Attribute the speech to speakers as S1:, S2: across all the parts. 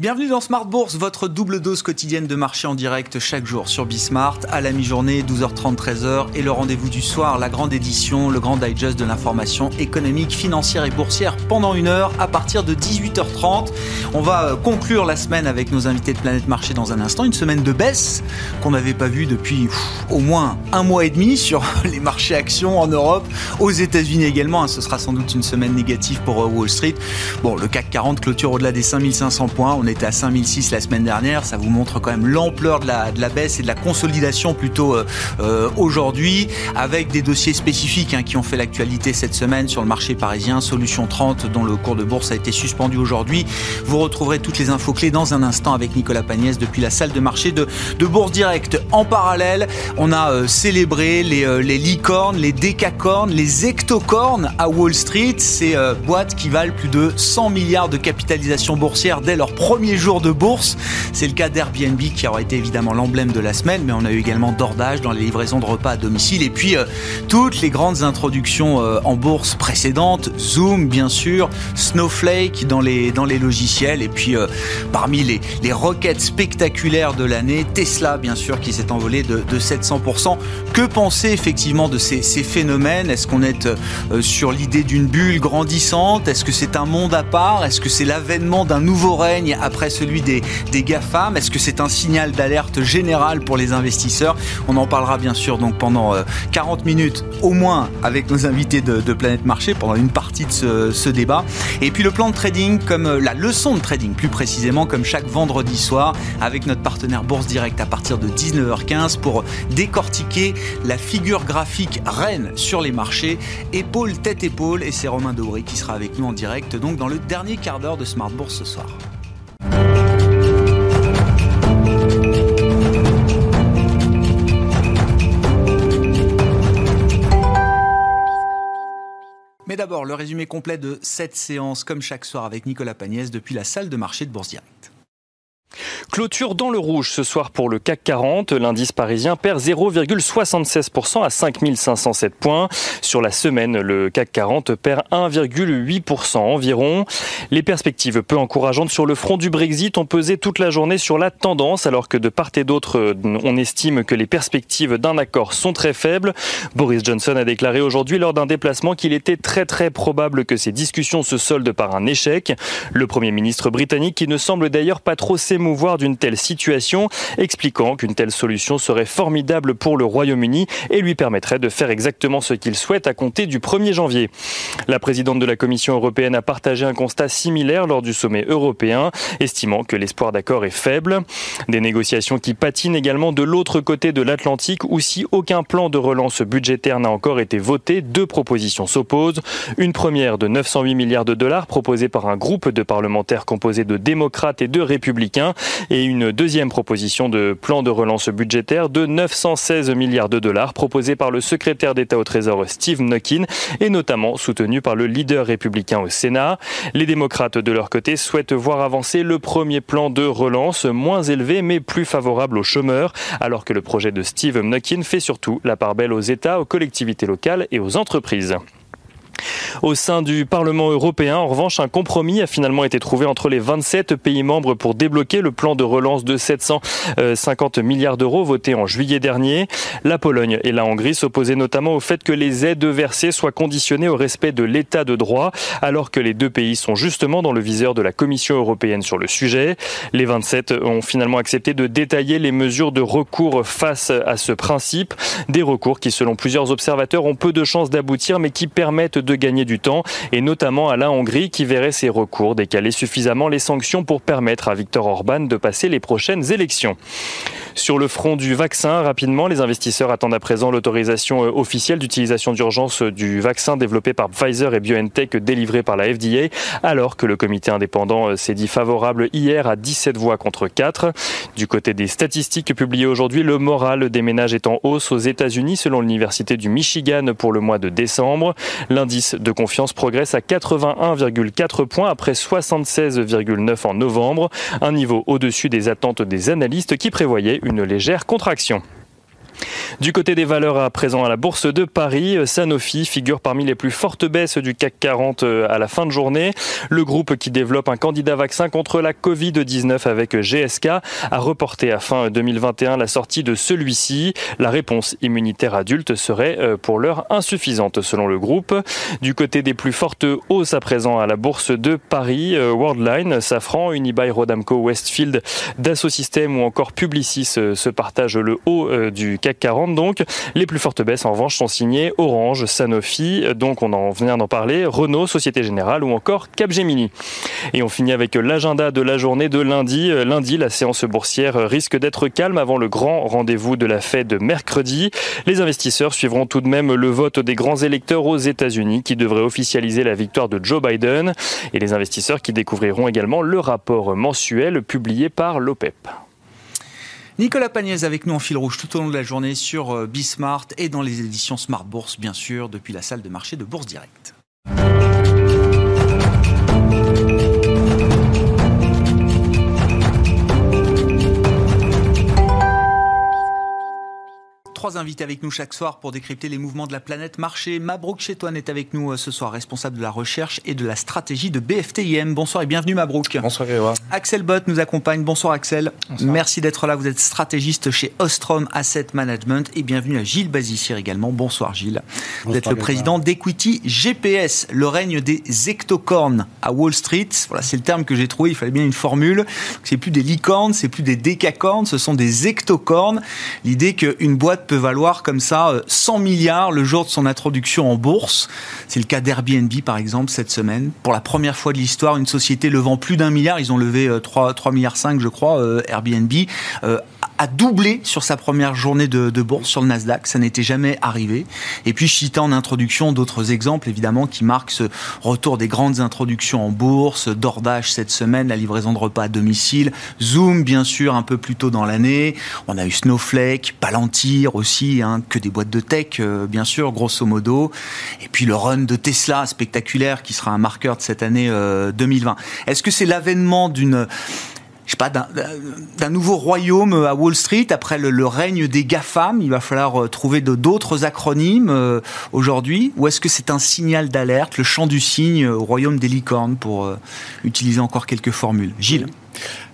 S1: Bienvenue dans Smart Bourse, votre double dose quotidienne de marché en direct chaque jour sur Bismart, à la mi-journée, 12h30, 13h, et le rendez-vous du soir, la grande édition, le grand digest de l'information économique, financière et boursière pendant une heure à partir de 18h30. On va euh, conclure la semaine avec nos invités de Planète Marché dans un instant, une semaine de baisse qu'on n'avait pas vue depuis au moins un mois et demi sur les marchés actions en Europe, aux États-Unis également. Hein. Ce sera sans doute une semaine négative pour euh, Wall Street. Bon, le CAC 40 clôture au-delà des 5500 points. Était à 5006 la semaine dernière. Ça vous montre quand même l'ampleur de la, de la baisse et de la consolidation plutôt euh, euh, aujourd'hui, avec des dossiers spécifiques hein, qui ont fait l'actualité cette semaine sur le marché parisien. Solution 30, dont le cours de bourse a été suspendu aujourd'hui. Vous retrouverez toutes les infos clés dans un instant avec Nicolas Pagnès depuis la salle de marché de, de Bourse Direct. En parallèle, on a euh, célébré les, les licornes, les décacornes, les ectocornes à Wall Street. Ces boîtes qui valent plus de 100 milliards de capitalisation boursière dès leur premier premier jour de bourse. C'est le cas d'Airbnb qui aura été évidemment l'emblème de la semaine, mais on a eu également Dordage dans les livraisons de repas à domicile. Et puis euh, toutes les grandes introductions euh, en bourse précédentes, Zoom bien sûr, Snowflake dans les, dans les logiciels. Et puis euh, parmi les, les roquettes spectaculaires de l'année, Tesla bien sûr qui s'est envolé de, de 700%. Que penser effectivement de ces phénomènes? Est-ce qu'on est sur l'idée d'une bulle grandissante? Est-ce que c'est un monde à part? Est-ce que c'est l'avènement d'un nouveau règne après celui des, des GAFAM Est-ce que c'est un signal d'alerte général pour les investisseurs? On en parlera bien sûr donc pendant 40 euh, minutes au moins avec nos invités de, Planète Marché pendant une partie de ce, débat. Et puis le plan de trading, comme euh, la leçon de trading plus précisément, comme chaque vendredi soir avec notre partenaire Bourse Direct à partir de 19h15 pour décortiquer la figure graphique reine sur les marchés, épaule tête épaule. Et c'est Romain Dobry qui sera avec nous en direct donc dans le dernier quart d'heure de Smart Bourse ce soir. D'abord, le résumé complet de cette séance, comme chaque soir avec Nicolas Pagnès, depuis la salle de marché de Bourse.
S2: Clôture dans le rouge ce soir pour le CAC 40. L'indice parisien perd 0,76% à 5507 points. Sur la semaine, le CAC 40 perd 1,8% environ. Les perspectives peu encourageantes sur le front du Brexit ont pesé toute la journée sur la tendance alors que de part et d'autre, on estime que les perspectives d'un accord sont très faibles. Boris Johnson a déclaré aujourd'hui lors d'un déplacement qu'il était très très probable que ces discussions se soldent par un échec. Le Premier ministre britannique qui ne semble d'ailleurs pas trop s'émouvoir d'une telle situation, expliquant qu'une telle solution serait formidable pour le Royaume-Uni et lui permettrait de faire exactement ce qu'il souhaite à compter du 1er janvier. La présidente de la Commission européenne a partagé un constat similaire lors du sommet européen, estimant que l'espoir d'accord est faible. Des négociations qui patinent également de l'autre côté de l'Atlantique où si aucun plan de relance budgétaire n'a encore été voté, deux propositions s'opposent. Une première de 908 milliards de dollars proposée par un groupe de parlementaires composé de démocrates et de républicains et une deuxième proposition de plan de relance budgétaire de 916 milliards de dollars proposée par le secrétaire d'État au Trésor Steve Mnuchin et notamment soutenue par le leader républicain au Sénat. Les démocrates de leur côté souhaitent voir avancer le premier plan de relance moins élevé mais plus favorable aux chômeurs alors que le projet de Steve Mnuchin fait surtout la part belle aux États, aux collectivités locales et aux entreprises. Au sein du Parlement européen, en revanche, un compromis a finalement été trouvé entre les 27 pays membres pour débloquer le plan de relance de 750 milliards d'euros voté en juillet dernier. La Pologne et la Hongrie s'opposaient notamment au fait que les aides versées soient conditionnées au respect de l'état de droit, alors que les deux pays sont justement dans le viseur de la Commission européenne sur le sujet. Les 27 ont finalement accepté de détailler les mesures de recours face à ce principe. Des recours qui, selon plusieurs observateurs, ont peu de chances d'aboutir, mais qui permettent de gagner du temps, et notamment à la Hongrie qui verrait ses recours décaler suffisamment les sanctions pour permettre à Viktor Orban de passer les prochaines élections. Sur le front du vaccin, rapidement, les investisseurs attendent à présent l'autorisation euh, officielle d'utilisation d'urgence du vaccin développé par Pfizer et BioNTech délivré par la FDA, alors que le comité indépendant euh, s'est dit favorable hier à 17 voix contre 4. Du côté des statistiques publiées aujourd'hui, le moral des ménages est en hausse aux États-Unis selon l'université du Michigan pour le mois de décembre. L'indice de confiance progresse à 81,4 points après 76,9 en novembre, un niveau au-dessus des attentes des analystes qui prévoyaient une légère contraction. Du côté des valeurs à présent à la Bourse de Paris, Sanofi figure parmi les plus fortes baisses du CAC 40 à la fin de journée. Le groupe qui développe un candidat vaccin contre la Covid-19 avec GSK a reporté à fin 2021 la sortie de celui-ci. La réponse immunitaire adulte serait euh, pour l'heure insuffisante selon le groupe. Du côté des plus fortes hausses à présent à la bourse de Paris, euh, Worldline, Safran, Unibail, Rodamco, Westfield, Dassault Systèmes ou encore Publicis euh, se partagent le haut du CAC 40. Donc, les plus fortes baisses en revanche sont signées Orange, Sanofi, donc on en vient d'en parler, Renault, Société Générale ou encore Capgemini. Et on finit avec l'agenda de la journée de lundi. Lundi, la séance boursière risque d'être calme avant le grand rendez-vous de la Fed de mercredi. Les investisseurs suivront tout de même le vote des grands électeurs aux États-Unis qui devrait officialiser la victoire de Joe Biden et les investisseurs qui découvriront également le rapport mensuel publié par l'OPEP.
S1: Nicolas Pagnès avec nous en fil rouge tout au long de la journée sur euh, Bismart et dans les éditions Smart Bourse, bien sûr, depuis la salle de marché de Bourse Direct. Trois invités avec nous chaque soir pour décrypter les mouvements de la planète marché. Mabrouk Chetouane est avec nous euh, ce soir, responsable de la recherche et de la stratégie de BFTIM. Bonsoir et bienvenue Mabrouk.
S3: Bonsoir Grégoire.
S1: Axel Bott nous accompagne. Bonsoir Axel. Merci d'être là. Vous êtes stratégiste chez Ostrom Asset Management et bienvenue à Gilles Bazissier également. Bonsoir Gilles. vous êtes le président d'Equity GPS, le règne des ectocornes à Wall Street. Voilà, c'est le terme que j'ai trouvé. Il fallait bien une formule. C'est plus des licornes, c'est plus des décacornes, ce sont des ectocornes. L'idée qu'une boîte peut valoir comme ça 100 euh, milliards le jour de son introduction en bourse. C'est le cas d'Airbnb par exemple cette semaine. Pour la première fois de l'histoire, une société levant plus d'un milliard, ils ont levé 3, euh, 3 milliards 5 je crois, euh, Airbnb, a doublé sur sa première journée de, bourse sur le Nasdaq. Ça n'était jamais arrivé. Et puis, citais en introduction d'autres exemples, évidemment, qui marquent ce retour des grandes introductions en bourse. Dordage cette semaine, la livraison de repas à domicile. Zoom, bien sûr, un peu plus tôt dans l'année. On a eu Snowflake, Palantir aussi, hein, que des boîtes de tech, euh, bien sûr, grosso modo. Et puis le run de Tesla, spectaculaire, qui sera un marqueur de cette année 2020. Euh, Est-ce que c'est l'avènement d'une je sais pas, d'un nouveau royaume à Wall Street après le, règne des GAFAM. Il va falloir euh, trouver d'autres acronymes euh, aujourd'hui. Ou est-ce que c'est un signal d'alerte, le chant du cygne au royaume des licornes, pour euh, utiliser encore quelques formules? Gilles?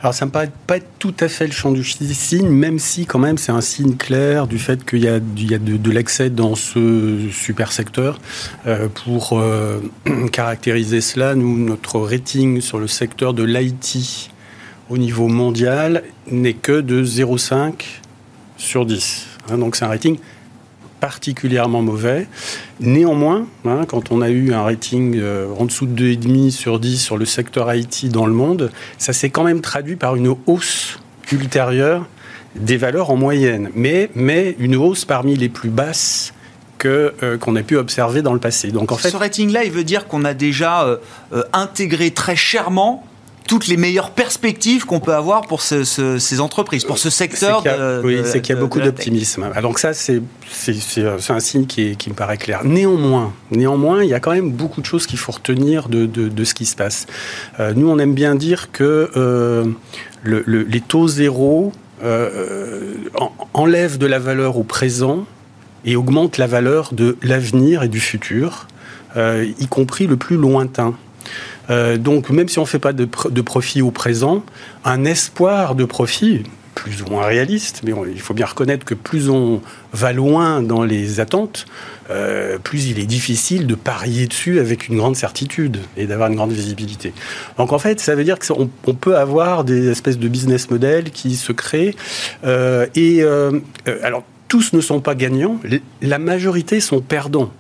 S3: Alors ça me paraît pas tout à fait le chant du cygne, même si quand même c'est un signe clair du fait qu'il y a, de, l'accès dans ce super secteur. pour caractériser cela, nous, notre rating sur le secteur de l'IT au niveau mondial n'est que de 0,5 sur 10. Hein, donc c'est un rating particulièrement mauvais. Néanmoins, hein, quand on a eu un rating euh, en dessous de 2,5 sur 10 sur le secteur IT dans le monde, ça s'est quand même traduit par une hausse ultérieure des valeurs en moyenne, mais, mais une hausse parmi les plus basses que euh, qu'on a pu observer dans le passé.
S1: Donc en fait, ce rating-là, il veut dire qu'on a déjà euh, intégré très chèrement toutes les meilleures perspectives qu'on peut avoir pour ces entreprises, pour ce secteur.
S3: oui, c'est qu'il y a beaucoup d'optimisme. Ah, donc ça, c'est un signe qui, me paraît clair. Néanmoins, néanmoins, il y a quand même beaucoup de choses qu'il faut retenir de, ce qui se passe. Euh, nous, on aime bien dire que euh, les taux zéro euh, enlèvent de la valeur au présent et augmentent la valeur de l'avenir et du futur, y compris le plus lointain. Euh, donc, même si on ne fait pas de, profit au présent, un espoir de profit, plus ou moins réaliste, mais il faut bien reconnaître que plus on va loin dans les attentes, euh, plus il est difficile de parier dessus avec une grande certitude et d'avoir une grande visibilité. Donc en fait, ça veut dire qu'on on peut avoir des espèces de business models qui se créent. Euh, et alors, tous ne sont pas gagnants, la majorité sont perdants.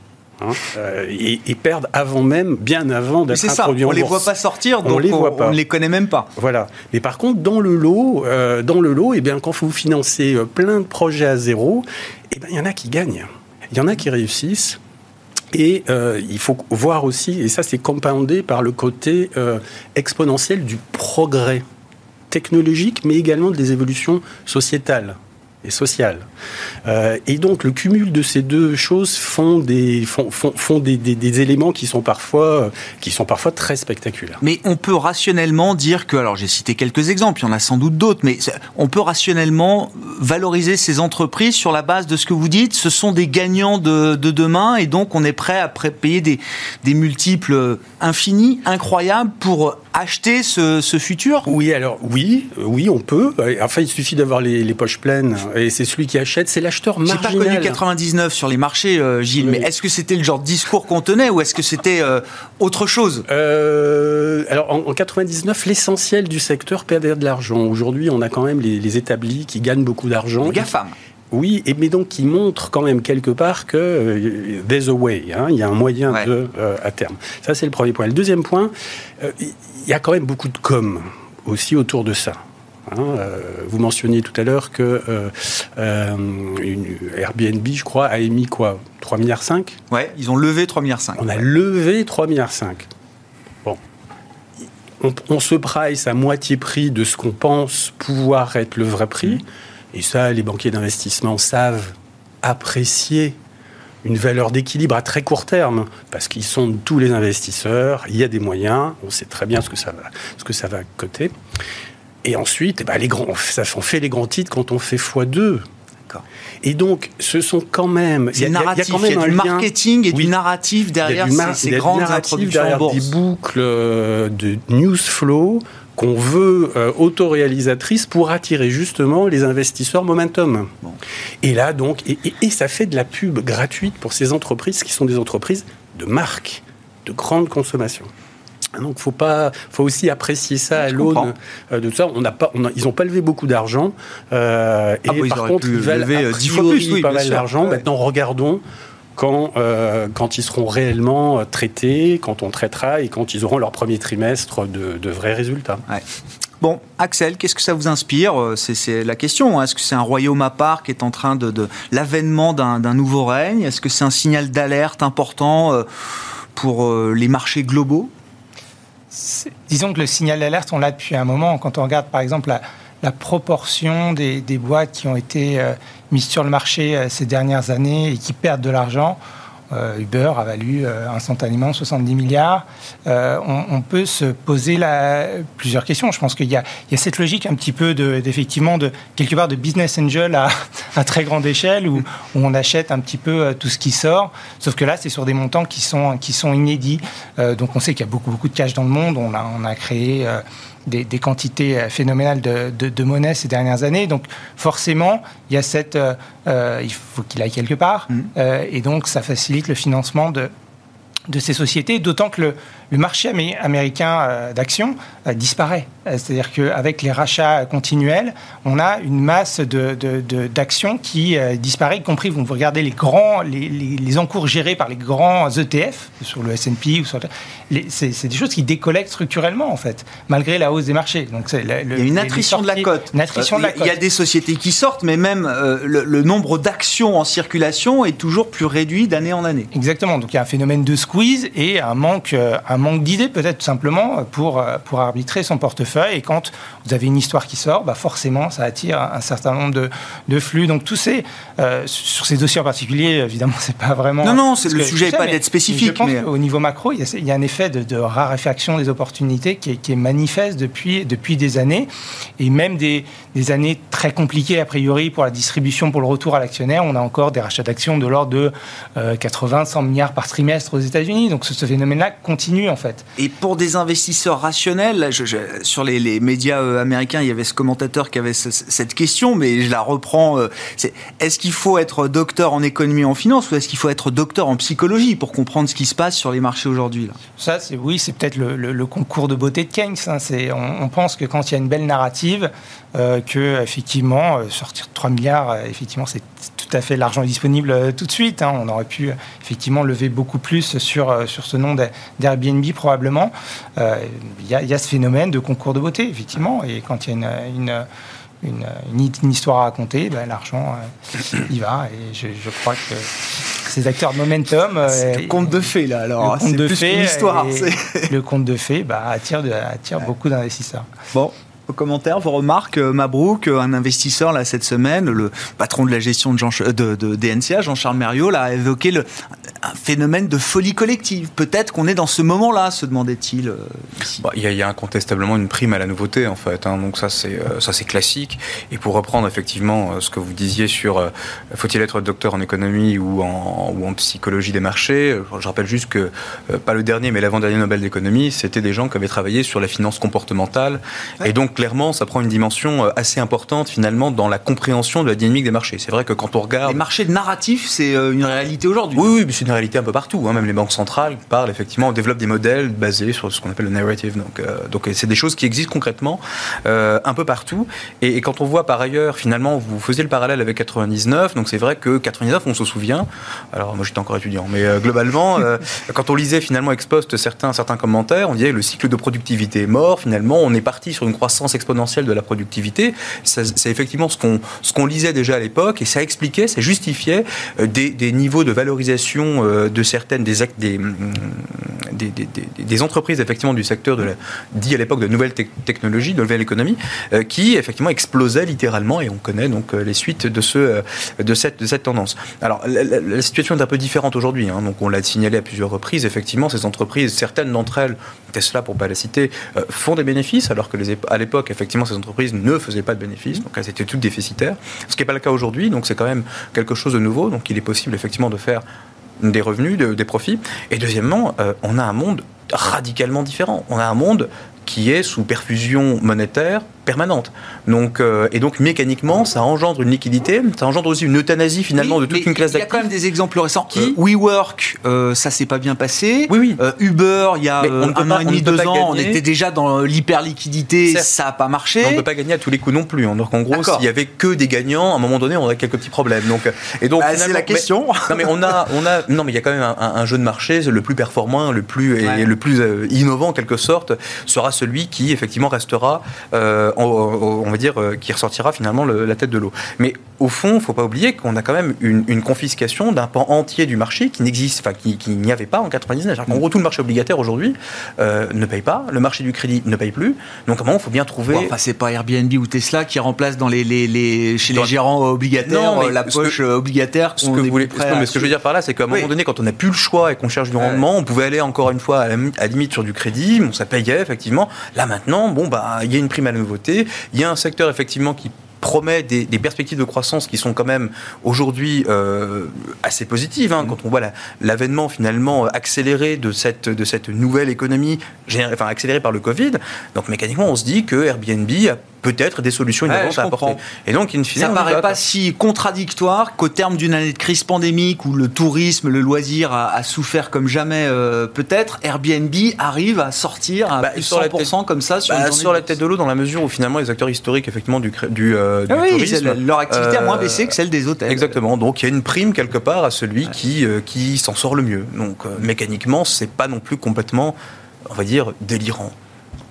S3: Hein, euh, et, perdent avant même, bien avant d'être introduits
S1: en On les voit pas sortir, donc on, les voit pas. on ne les connaît même pas.
S3: Voilà. Mais par contre, dans le lot, euh, dans le lot, eh bien, quand vous financez euh, plein de projets à zéro, eh bien, il y en a qui gagnent. Il y en a qui réussissent. Et il faut voir aussi, et ça c'est compoundé par le côté exponentiel du progrès technologique, mais également des évolutions sociétales et sociale. Euh, et donc le cumul de ces deux choses font des, font, font, font des, des, éléments qui sont, parfois, qui sont parfois très spectaculaires.
S1: Mais on peut rationnellement dire que, alors j'ai cité quelques exemples, il y en a sans doute d'autres, mais on peut rationnellement valoriser ces entreprises sur la base de ce que vous dites. Ce sont des gagnants de, de demain et donc on est prêt à payer des, des multiples infinis, incroyables pour acheter ce, ce, futur?
S3: Oui, alors oui, oui, on peut. Enfin, il suffit d'avoir les, les, poches pleines et c'est celui qui achète, c'est l'acheteur marginal.
S1: J'ai pas connu 99 sur les marchés, euh, Gilles, oui. mais est-ce que c'était le genre de discours qu'on tenait ou est-ce que c'était euh, autre chose?
S3: Euh, Alors en, en 99, l'essentiel du secteur perdait de l'argent. Aujourd'hui, on a quand même les, les établis qui gagnent beaucoup d'argent.
S1: GAFAM.
S3: Oui, et, mais donc qui montre quand même quelque part que euh, there's a way, hein, il y a un moyen ouais. de euh, à terme. Ça c'est le premier point. Le deuxième point, euh, y a quand même beaucoup de com aussi autour de ça. Hein, euh, vous mentionniez tout à l'heure que euh, une Airbnb, je crois, a émis quoi 3 milliards 5
S1: Ouais, ils ont levé 3 milliards 5.
S3: On a levé 3 milliards 5. Bon. On, on, se price à moitié prix de ce qu'on pense pouvoir être le vrai prix. Mmh. Et ça, les banquiers d'investissement savent apprécier une valeur d'équilibre à très court terme, parce qu'ils sont tous les investisseurs, il y a des moyens, on sait très bien ce que ça va, ce que ça va coter. Et ensuite, eh ben, les grands, ça, on fait les grands titres quand on fait x2. Et donc, ce sont quand même.
S1: Il y, a, narratif, il y a quand même il y a du marketing et oui. du narratif derrière ces, ces grandes introductions
S3: derrière
S1: en bourse.
S3: des boucles de news flow qu'on veut euh, autoréalisatrice pour attirer justement les investisseurs momentum. Bon. Et là, donc, et, et, et, ça fait de la pub gratuite pour ces entreprises qui sont des entreprises de marque, de grande consommation. Donc, faut pas, faut aussi apprécier ça à l'aune euh, de tout ça. On n'a pas, on a, ils n'ont pas levé beaucoup d'argent, euh, et ah bon, par contre, ils valent dix fois plus, oui, pas mal d'argent. Ouais. Maintenant, regardons quand, euh, quand ils seront réellement traités, quand on traitera et quand ils auront leur premier trimestre de, de vrais résultats.
S1: Ouais. Bon, Axel, qu'est-ce que ça vous inspire? C'est la question. Hein. Est-ce que c'est un royaume à part qui est en train de, de l'avènement d'un nouveau règne? Est-ce que c'est un signal d'alerte important euh, pour euh, les marchés globaux?
S4: Disons que le signal d'alerte, on l'a depuis un moment. Quand on regarde, par exemple, la, la proportion des, boîtes qui ont été euh, mises sur le marché euh, ces dernières années et qui perdent de l'argent. Euh, Uber a valu instantanément 70 milliards. On, peut se poser plusieurs questions. Je pense qu'il y, a cette logique un petit peu d'effectivement de, quelque part de business angel à, très grande échelle où, on achète un petit peu tout ce qui sort. Sauf que là, c'est sur des montants qui sont, inédits. donc on sait qu'il y a beaucoup, beaucoup de cash dans le monde. On a créé des, des, quantités phénoménales de, de, de, monnaie ces dernières années. Donc forcément, il y a cette... Euh, il faut qu'il aille quelque part. Mmh. Euh, et donc ça facilite le financement de, de ces sociétés, d'autant que le, le, marché amé américain euh, d'actions euh, disparaît. C'est-à-dire qu'avec les rachats continuels, on a une masse d'actions de, de, qui euh, disparaît, y compris, vous regardez les grands, les, les, les, encours gérés par les grands ETF, sur le S&P, c'est des choses qui décollectent structurellement, en fait, malgré la hausse des marchés.
S1: Donc, le, il y a une attrition de la cote. Il y a des sociétés qui sortent, mais même euh, le, le, nombre d'actions en circulation est toujours plus réduit d'année en année.
S4: Exactement. Donc, il y a un phénomène de squeeze et un manque, un manque d'idées, peut-être, tout simplement, pour, pour arbitrer son portefeuille et quand vous avez une histoire qui sort, bah forcément, ça attire un certain nombre de, de flux. Donc, tous ces, euh, sur ces dossiers en particulier, évidemment, c'est pas vraiment.
S1: Non, non, le sujet n'est pas d'être spécifique.
S4: Je pense mais... qu'au niveau macro, il y, a, il y, a, un effet de, de raréfaction des opportunités qui est, qui est, manifeste depuis, depuis des années. Et même des, des années très compliquées, a priori, pour la distribution, pour le retour à l'actionnaire. On a encore des rachats d'actions de l'ordre de euh, 80, 100 milliards par trimestre aux États-Unis. Donc, ce, ce phénomène-là continue, en fait.
S1: Et pour des investisseurs rationnels, je, je, sur les, les, médias euh, américains, il y avait ce commentateur qui avait ce, cette question, mais je la reprends. Euh, est-ce qu'il faut être docteur en économie en finance ou est-ce qu'il faut être docteur en psychologie pour comprendre ce qui se passe sur les marchés aujourd'hui
S4: Ça, c'est oui, c'est peut-être le, le, le, concours de beauté de Keynes. Hein. On, on, pense que quand il y a une belle narrative, euh, que effectivement euh, sortir 3 milliards, euh, effectivement, c'est tout à fait l'argent est disponible tout de suite. Hein. On aurait pu effectivement lever beaucoup plus sur sur ce nom d'Airbnb probablement. Il y, y, a ce phénomène de concours de beauté effectivement, et quand il y a une, une une, une, une, histoire à raconter, ben, l'argent euh, y va. Et je, je, crois que ces acteurs de momentum.
S1: C'est le conte de fées, là, alors.
S4: Le conte de
S1: fées. L'histoire.
S4: Le conte de fées bah, attire, de, attire ouais. beaucoup d'investisseurs.
S1: Bon, vos commentaires, vos remarques. Mabrouk, un investisseur là cette semaine, le patron de la gestion de, Jean, de, de DNCA, Jean-Charles Merriot, a évoqué le, un phénomène de folie collective. Peut-être qu'on est dans ce moment-là, se demandait-il.
S5: Bah, il y, a incontestablement une prime à la nouveauté en fait. Hein. donc ça c'est ça c'est classique. Et pour reprendre effectivement ce que vous disiez sur faut-il être docteur en économie ou en, ou en psychologie des marchés, je rappelle juste que pas le dernier mais l'avant-dernier Nobel d'économie, c'était des gens qui avaient travaillé sur la finance comportementale. Et donc, clairement, ça prend une dimension euh, assez importante, finalement, dans la compréhension de la dynamique des marchés. C'est vrai que quand on regarde.
S1: Les marchés narratifs, c'est euh, une réalité aujourd'hui.
S5: Oui, oui, c'est une réalité un peu partout. Hein. Même les banques centrales parlent, effectivement, développent des modèles basés sur ce qu'on appelle le narrative. Donc, euh, donc c'est des choses qui existent concrètement un peu partout. Et, quand on voit par ailleurs, finalement, vous faisiez le parallèle avec 99. Donc, c'est vrai que 99, on se souvient. Alors, moi, j'étais encore étudiant, mais globalement, quand on lisait finalement ex post certains, certains commentaires, on disait le cycle de productivité est mort. Finalement, on est parti sur une croissance exponentielle de la productivité. C'est effectivement ce qu'on ce qu'on lisait déjà à l'époque et ça expliquait, ça justifiait euh, des, des niveaux de valorisation euh, de certaines des, mm, des, entreprises effectivement du secteur dit à l'époque de nouvelles technologies, de nouvelle économie, euh, qui effectivement explosaient littéralement et on connaît donc les suites de ce de cette de cette tendance. Alors la, situation est un peu différente aujourd'hui. Hein, donc on l'a signalé à plusieurs reprises. Effectivement, ces entreprises, certaines d'entre elles, Tesla pour pas la citer, font des bénéfices alors que à l'époque, effectivement, ces entreprises ne faisaient pas de bénéfices, donc elles étaient toutes déficitaires, ce qui n'est pas le cas aujourd'hui, donc c'est quand même quelque chose de nouveau, donc il est possible effectivement de faire des revenus, des profits. Et deuxièmement, euh, on a un monde radicalement différent. On a un monde qui est sous perfusion monétaire permanente. Donc, euh, et donc mécaniquement, ça engendre une liquidité, ça engendre aussi une euthanasie finalement de toute une classe d'actifs.
S1: Il y a quand même des exemples récents. Qui euh, WeWork, euh, ça s'est pas bien passé.
S5: Oui, oui.
S1: Uber, il y a un an et demi, deux ans, on était déjà dans l'hyperliquidité, ça n'a pas marché.
S5: on ne peut pas gagner à tous les coups non plus. Hein. Donc en gros, s'il y avait que des gagnants, à un moment donné, on aurait quelques petits problèmes. Donc,
S1: et donc bah, c'est la question.
S5: non mais on a, on a, non mais il y a quand même un, jeu de marché, le plus performant, le plus et, le plus innovant en quelque sorte, sera celui qui effectivement restera en, dire, euh, qui ressortira finalement la tête de l'eau. Mais au fond, il ne faut pas oublier qu'on a quand même une, confiscation d'un pan entier du marché qui n'existe, enfin qui, n'y avait pas en 99. En gros, tout le marché obligataire aujourd'hui euh, ne paye pas, le marché du crédit ne paye plus. Donc à un moment, il faut bien trouver.
S1: Bon, enfin, c'est pas Airbnb ou Tesla qui remplace dans les, les, chez les gérants obligataires la poche obligataire.
S5: Ce que, vous voulez, ce, que je veux dire par là, c'est qu'à un moment donné, quand on n'a plus le choix et qu'on cherche du rendement, on pouvait aller encore une fois à la, limite sur du crédit, bon, ça payait effectivement. Là maintenant, bon bah il y a une prime à la nouveauté, il y a un secteur effectivement qui promet des, perspectives de croissance qui sont quand même aujourd'hui euh, assez positives. Hein, mmh. Quand on voit l'avènement finalement accéléré de cette, de cette nouvelle économie, enfin accélérée par le Covid, donc mécaniquement on se dit que Airbnb a peut-être des solutions innovantes à apporter.
S1: Et donc, in fine, ça paraît pas si contradictoire qu'au terme d'une année de crise pandémique où le tourisme, le loisir a, souffert comme jamais, euh, peut-être Airbnb arrive à sortir à bah, plus 100% comme ça sur,
S5: bah, sur la tête de l'eau dans la mesure où finalement les acteurs historiques effectivement du, du, euh, tourisme,
S1: leur activité a moins baissé euh, que celle des hôtels.
S5: Exactement. Donc il y a une prime quelque part à celui qui qui s'en sort le mieux. Donc mécaniquement, c'est pas non plus complètement, on va dire, délirant.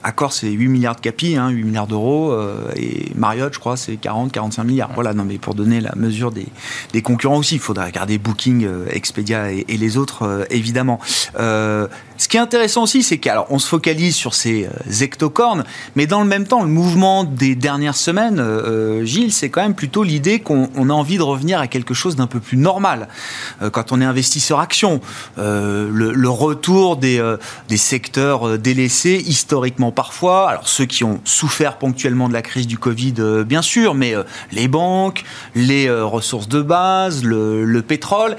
S1: Accor, c'est 8 milliards de capi, hein, 8 milliards d'euros, euh, et Marriott, je crois, c'est 40, 45 milliards. Voilà, non, mais pour donner la mesure des, des concurrents aussi, il faudrait regarder Booking, euh, Expedia et, et, les autres, euh, évidemment. ce qui est intéressant aussi, c'est qu'alors, on se focalise sur ces ectocornes, mais dans le même temps, le mouvement des dernières semaines, Gilles, c'est quand même plutôt l'idée qu'on a envie de revenir à quelque chose d'un peu plus normal. quand on est investisseur action, le, le, retour des, des secteurs délaissés historiquement parfois. Alors ceux qui ont souffert ponctuellement de la crise du Covid, euh, bien sûr, mais euh, les banques, les euh, ressources de base, le, pétrole.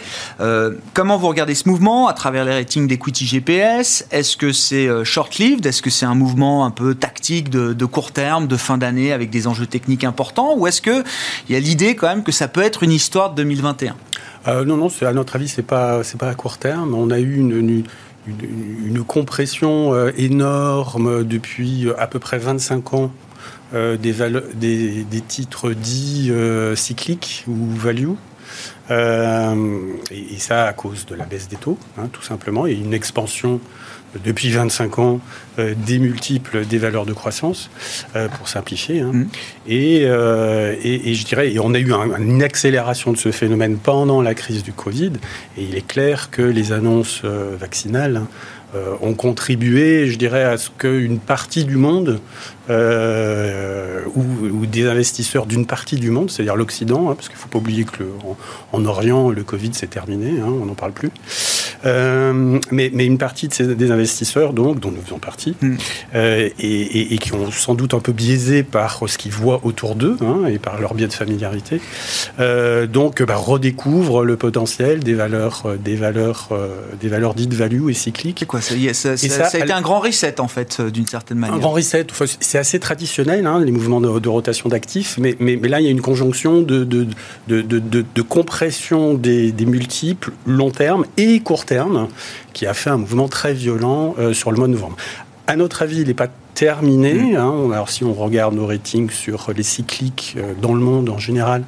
S1: comment vous regardez ce mouvement à travers les ratings d'equity GPS Est-ce que c'est short-lived? Est-ce que c'est un mouvement un peu tactique de, court terme, de fin d'année, avec des enjeux techniques importants? Ou est-ce qu'il y a l'idée quand même que ça peut être une histoire de 2021
S3: non, non, à notre avis, c'est pas, c'est pas à court terme. On a eu une une, compression euh, énorme depuis euh, à peu près 25 ans euh, des, des, titres dits cycliques ou value. et, ça à cause de la baisse des taux, hein, tout simplement, et une expansion depuis 25 ans euh, des multiples des valeurs de croissance, euh, pour simplifier. Hein. Mm. Euh, et, et, je dirais, et on a eu une accélération de ce phénomène pendant la crise du Covid, et il est clair que les annonces vaccinales ont contribué, je dirais, à ce qu'une partie du monde euh, ou, des investisseurs d'une partie du monde, c'est-à-dire l'Occident, hein, parce qu'il ne faut pas oublier que en, Orient, le Covid s'est terminé, hein, on n'en parle plus. Euh, mais, mais, une partie de ces, des investisseurs, donc, dont nous faisons partie, mm. euh, et, et, qui ont sans doute un peu biaisé par ce qu'ils voient autour d'eux hein, et par leur biais de familiarité, euh, donc bah, redécouvrent le potentiel des valeurs, des valeurs, des valeurs dites value et cycliques.
S1: C'est quoi ça, ça, ça, ça, a été un grand reset en fait, d'une certaine manière.
S3: Un grand reset. Enfin, c'est assez traditionnel, hein, les mouvements de, rotation d'actifs, mais, mais, là, il y a une conjonction de, de, de, de compression des, des, multiples long terme et court terme qui a fait un mouvement très violent euh, sur le mois de novembre. À notre avis, il n'est pas terminé. Mm. Hein. Alors si on regarde nos ratings sur les cycliques euh, dans le monde en général,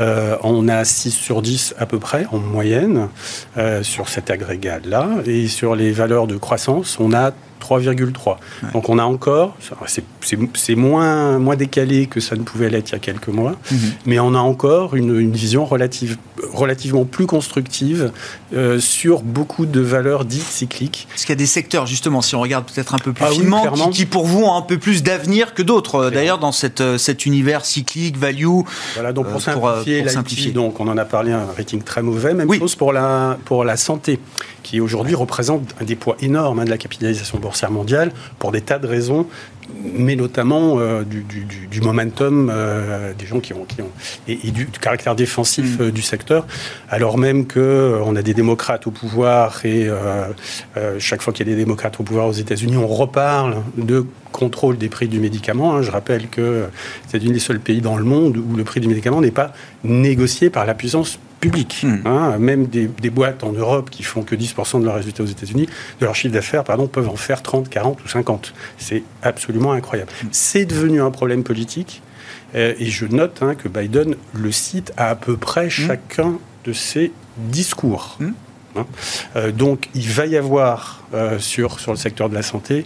S3: euh, on a 6 sur 10 à peu près en moyenne sur cet agrégat-là. Et sur les valeurs de croissance, on a 3,3. Donc on a encore, c'est moins, moins décalé que ça ne pouvait l'être il y a quelques mois, mhm. mais on a encore une, une vision relative, relativement plus constructive euh, sur beaucoup de valeurs dites cycliques.
S1: Est-ce qu'il y a des secteurs, justement, si on regarde peut-être un peu plus ah finement, qui, pour vous ont un peu plus d'avenir que d'autres, d'ailleurs, dans cette, euh, cet univers cyclique, value
S3: Voilà, donc pour, euh, simplifier, pour, simplifier. donc on en a parlé, un rating très mauvais, même chose pour la, pour la santé qui aujourd'hui représente un des poids énormes hein, de la capitalisation boursière mondiale pour des tas de raisons, mais notamment euh, du, momentum euh, des gens qui ont, qui ont et, du, caractère défensif mm. euh, du secteur, alors même que on a des démocrates au pouvoir et chaque fois qu'il y a des démocrates au pouvoir aux États-Unis, on reparle de contrôle des prix du médicament. Hein. Je rappelle que c'est une des seuls pays dans le monde où le prix du médicament n'est pas négocié par la puissance public. Hmm. Hein, même des, boîtes en Europe qui font que 10% de leurs résultats aux États-Unis, de leur chiffre d'affaires, pardon, peuvent en faire 30, 40 ou 50. C'est absolument incroyable. Hmm. C'est devenu un problème politique. Euh, et je note hein, que Biden le cite à à peu près hmm. chacun de ses discours. Hein. Euh, donc il va y avoir euh, sur, sur le secteur de la santé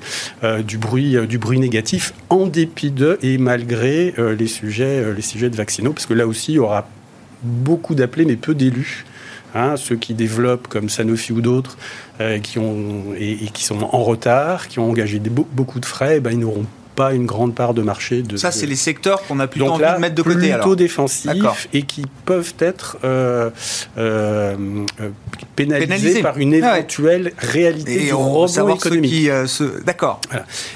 S3: du, bruit, du bruit négatif en dépit de et malgré les, sujets, les sujets de vaccinaux, parce que là aussi il y aura beaucoup d'appelés, mais peu d'élus. Hein, ceux qui développent comme Sanofi ou d'autres, euh, qui ont et, qui sont en retard, qui ont engagé beaucoup de frais, eh ben, ils n'auront pas une grande part de marché. De,
S1: ça, c'est les secteurs qu'on a plutôt envie de mettre de
S3: côté. Plutôt défensifs et qui peuvent être euh, euh, pénalisés, par une ah éventuelle réalité et du rebond économique.
S1: D'accord.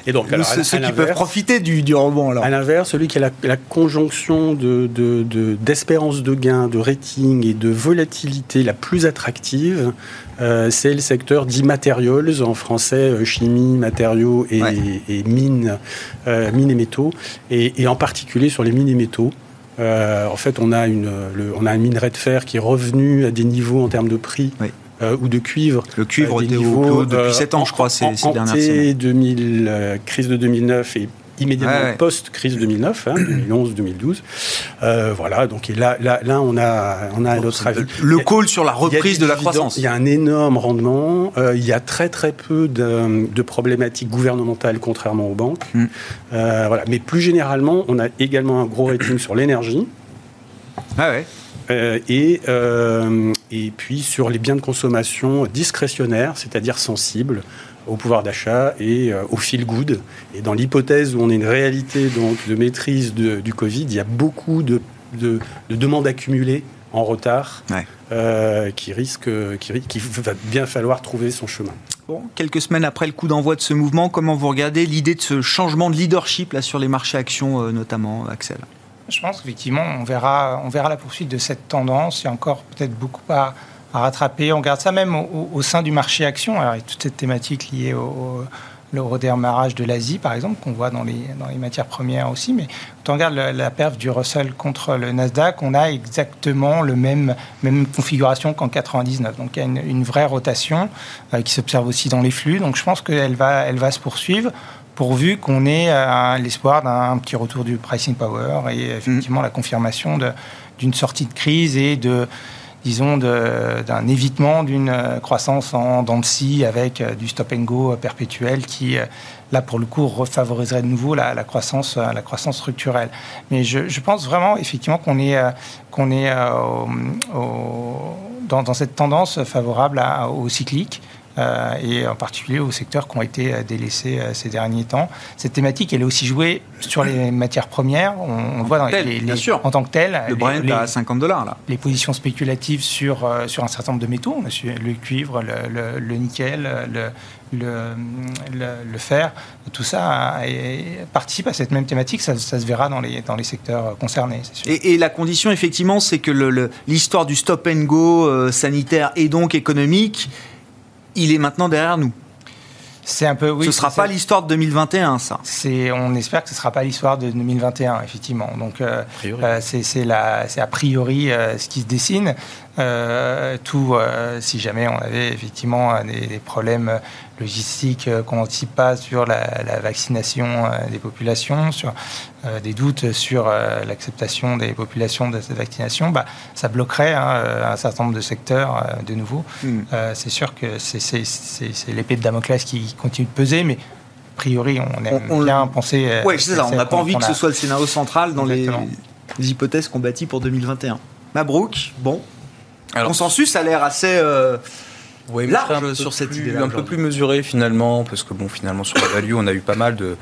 S1: Et donc, alors, ceux, qui peuvent profiter du, du rebond. Alors.
S3: À l'inverse, celui qui a la, conjonction d'espérance de, de, de gain, de rating et de volatilité la plus attractive, euh, c'est le secteur dit materials, en français euh, chimie, matériaux et, mines, euh, mines et métaux, et, en particulier sur les mines et métaux. en fait, on a, une, on a un minerai de fer qui est revenu à des niveaux en termes de prix ou de cuivre.
S1: Le cuivre était au depuis 7 ans, je crois, ces, ces dernières
S3: semaines. 2000, crise de 2009 et immédiatement post-crise 2009, 2011-2012. Hein, euh, voilà, donc et là, là, là, on a, on a un autre avis.
S1: Le call sur la reprise de la croissance.
S3: Il y a un énorme rendement. Euh, il y a très très peu de, de problématiques gouvernementales, contrairement aux banques. Mm. Euh, voilà. Mais plus généralement, on a également un gros rating sur l'énergie.
S1: Ah ouais.
S3: Euh, et, euh, et puis sur les biens de consommation discrétionnaires, c'est-à-dire sensibles, au pouvoir d'achat et euh, au feel good. Et dans l'hypothèse où on a une réalité donc, de maîtrise du Covid, il y a beaucoup de, de, demandes accumulées en retard euh, qui risque, qui, qui, va bien falloir trouver son chemin.
S1: Bon, quelques semaines après le coup d'envoi de ce mouvement, comment vous regardez l'idée de ce changement de leadership là, sur les marchés actions, euh, notamment, Axel?
S4: Je pense qu'effectivement, on verra, on verra la poursuite de cette tendance. Il y a encore peut-être beaucoup à à rattraper. On garde ça même au, sein du marché action. Alors, il y a toute cette thématique liée au, redémarrage de l'Asie, par exemple, qu'on voit dans les, dans les matières premières aussi. Mais quand on regarde la, perf du Russell contre le Nasdaq, on a exactement le même même configuration qu'en 99. Donc il y a une, vraie rotation euh, qui s'observe aussi dans les flux. Donc je pense qu'elle va, elle va se poursuivre pourvu qu'on ait euh, l'espoir d'un petit retour du pricing power et effectivement la confirmation d'une sortie de crise et de disons, d'un évitement d'une euh, croissance en dents de avec euh, du stop and go perpétuel qui, euh, là, pour le coup, refavoriserait de nouveau la, croissance, la croissance structurelle. Mais je, pense vraiment, effectivement, qu'on est, qu'on est dans, cette tendance favorable au cyclique et en particulier aux secteurs qui ont été délaissés ces derniers temps. Cette thématique, elle est aussi jouée sur les matières premières. On, le voit dans les, en tant que tel.
S1: Le Brent à 50 dollars là.
S4: Les positions spéculatives sur, sur un certain nombre de métaux, le cuivre, le, le nickel, le, le, le, fer, tout ça participe à cette même thématique. Ça, se verra dans les, dans les secteurs concernés.
S1: Et, la condition, effectivement, c'est que l'histoire du stop and go euh, sanitaire et donc économique, il est maintenant derrière nous.
S4: C'est un peu,
S1: oui, ce ne sera pas l'histoire de 2021, ça.
S4: on espère que ce ne sera pas l'histoire de 2021, effectivement. Donc, euh, euh, c'est a priori ce qui se dessine. tout, si jamais on avait effectivement des problèmes logistique euh, qu'on n'anticipe pas sur la, vaccination euh, des populations, sur euh, des doutes sur l'acceptation des populations de cette vaccination, bah, ça bloquerait hein, un certain nombre de secteurs de nouveau. Hmm. c'est sûr que c'est l'épée de Damoclès qui continue de peser, mais a priori, on aime bien penser.
S1: oui, c'est ça. On n'a pas envie que ce soit le scénario central dans les, hypothèses qu'on bâtit pour 2021. Mabrouk, bon. Alors, consensus a l'air assez.
S5: Oui, large sur cette idée Un peu plus mesuré finalement, parce que bon, finalement sur la value, on a eu pas mal de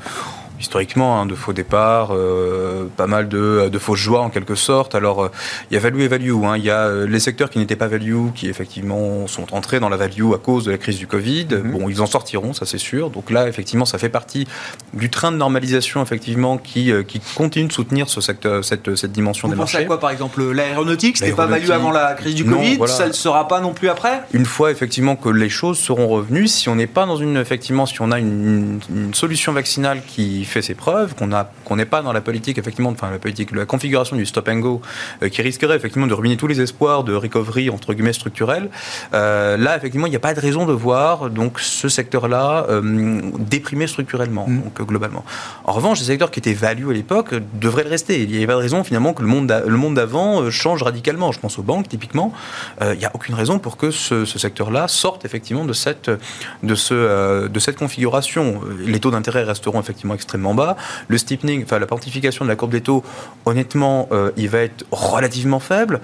S5: historiquement, hein, de faux départs, euh, pas mal de, de, fausses joies en quelque sorte. Alors, euh, il y a value et value. Hein. Il y a euh, les secteurs qui n'étaient pas value, qui effectivement sont entrés dans la value à cause de la crise du Covid. Mhm. Bon, ils en sortiront, ça c'est sûr. Donc là, effectivement, ça fait partie du train de normalisation, effectivement, qui, qui continue de soutenir ce secteur, cette, cette dimension
S1: Vous
S5: des
S1: marchés.
S5: Vous pensez
S1: à quoi, par exemple L'aéronautique, c'était pas value avant la crise du Covid, ça ne sera pas non plus après?
S5: Une fois, effectivement, que les choses seront revenues, si on n'est pas dans une, effectivement, si on a une, une solution vaccinale qui fait ses preuves, qu'on qu'on n'est pas dans la politique, effectivement, enfin la politique, la configuration du stop and go, euh, qui risquerait effectivement de ruiner tous les espoirs de recovery entre guillemets structurel. Euh, là, effectivement, il n'y a pas de raison de voir donc ce secteur-là euh, déprimé structurellement, mm. donc globalement. En revanche, les secteurs qui étaient value à l'époque devraient le rester. Il n'y a pas de raison finalement que le monde, le monde d'avant change radicalement. Je pense aux banques typiquement. il n'y a aucune raison pour que ce, ce secteur-là sorte effectivement de cette, de, ce, de cette configuration. Les taux d'intérêt resteront effectivement extrêmement bas. Le steepening, enfin la pontification de la courbe des taux, honnêtement, euh, il va être relativement faible.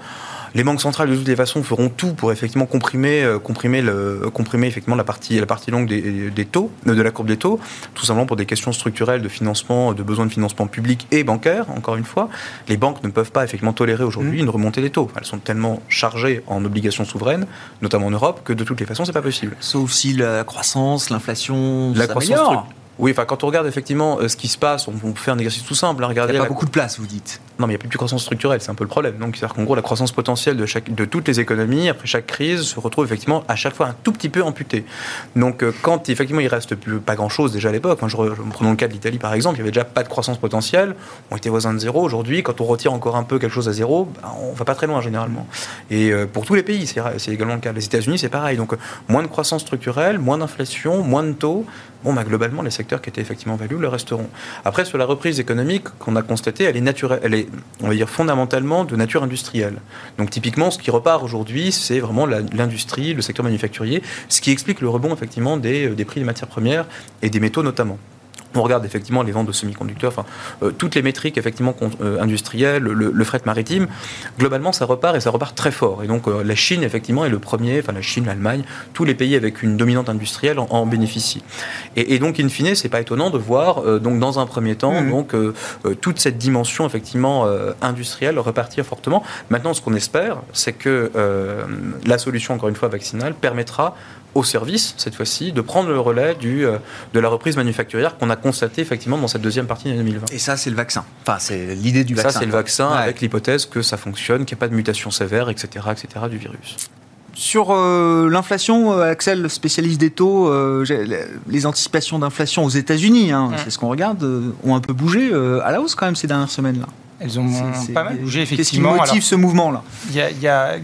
S5: Les banques centrales, de toutes les façons, feront tout pour effectivement comprimer, euh, comprimer, le, comprimer effectivement la partie, la partie longue des, taux, euh, de la courbe des taux, tout simplement pour des questions structurelles de financement, de besoins de financement public et bancaire, encore une fois. Les banques ne peuvent pas effectivement tolérer aujourd'hui mmh. une remontée des taux. Elles sont tellement chargées en obligations souveraines, notamment en Europe, que de toutes les façons, c'est pas possible.
S1: Sauf si la croissance, l'inflation, la croissance
S5: oui, enfin, quand on regarde effectivement euh, ce qui se passe, on, faire un exercice tout simple.
S1: Hein, il n'y a pas beaucoup de place, vous dites.
S5: Non, mais il n'y a plus de croissance structurelle, c'est un peu le problème. Donc, c'est-à-dire qu'en gros, la croissance potentielle de, chaque, de toutes les économies, après chaque crise, se retrouve effectivement à chaque fois un tout petit peu amputée. Donc, euh, quand effectivement il reste plus, pas grand-chose déjà à l'époque, je, prenons le cas de l'Italie par exemple, il n'y avait déjà pas de croissance potentielle, on était voisins de zéro. Aujourd'hui, quand on retire encore un peu quelque chose à zéro, ben, on va pas très loin généralement. Et euh, pour tous les pays, c'est également le cas. Les États-Unis, c'est pareil. Donc, moins de croissance structurelle, moins d'inflation, moins de taux. Bon, bah, globalement, les secteurs qui étaient effectivement value le resteront. Après, sur la reprise économique qu'on a constatée, elle est naturelle, elle est, on va dire, fondamentalement de nature industrielle. Donc, typiquement, ce qui repart aujourd'hui, c'est vraiment l'industrie, le secteur manufacturier, ce qui explique le rebond, effectivement, des, des prix des matières premières et des métaux notamment on regarde effectivement les ventes de semi-conducteurs, enfin, euh, toutes les métriques effectivement euh, industrielles, le, fret maritime, globalement ça repart et ça repart très fort. Et donc euh, la Chine effectivement est le premier, enfin la Chine, l'Allemagne, tous les pays avec une dominante industrielle en, bénéficient. Et, donc in fine, c'est pas étonnant de voir donc dans un premier temps mmh. donc toute cette dimension effectivement industrielle repartir fortement. Maintenant, ce qu'on espère, c'est que la solution encore une fois vaccinale permettra au service, cette fois-ci, de prendre le relais du, euh, de la reprise manufacturière qu'on a constaté effectivement dans cette deuxième partie de 2020.
S1: Et ça, c'est le vaccin. Enfin, c'est l'idée du vaccin.
S5: Ça, c'est le vaccin avec l'hypothèse que ça fonctionne, qu'il n'y a pas de mutation sévère, etc., etc., du virus.
S1: Sur euh, l'inflation, euh, Axel, spécialiste des taux, les anticipations d'inflation aux États-Unis, hein, c'est ce qu'on regarde, ont un peu bougé à la hausse quand même ces dernières semaines-là.
S4: Elles ont pas mal bougé, effectivement.
S1: Qu'est-ce qui motive ce mouvement-là?
S4: il y, a,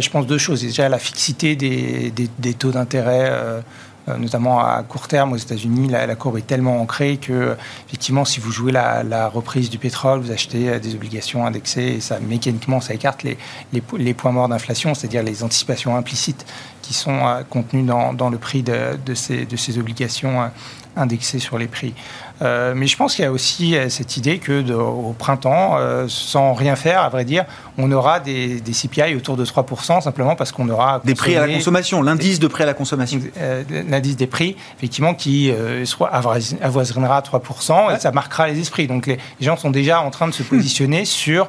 S4: je pense, deux choses. Déjà, la fixité des, des, taux d'intérêt. Euh, euh, notamment à court terme aux États-Unis, la, courbe est tellement ancrée que, effectivement, si vous jouez la, reprise du pétrole, vous achetez euh, des obligations indexées et ça, mécaniquement, ça écarte les, les, les points morts d'inflation, c'est-à-dire les anticipations implicites qui sont contenus dans, dans, le prix de, de, ces, de ces obligations indexées sur les prix. Euh, mais je pense qu'il y a aussi euh, cette idée que au printemps, euh, sans rien faire, à vrai dire, on aura des, des CPI autour de 3%, simplement parce qu'on aura...
S1: Des prix à la consommation, l'indice de prix à la consommation.
S4: l'indice des prix, effectivement, qui soit avoisinera 3%, et ça marquera les esprits. Donc les, gens sont déjà en train de se positionner sur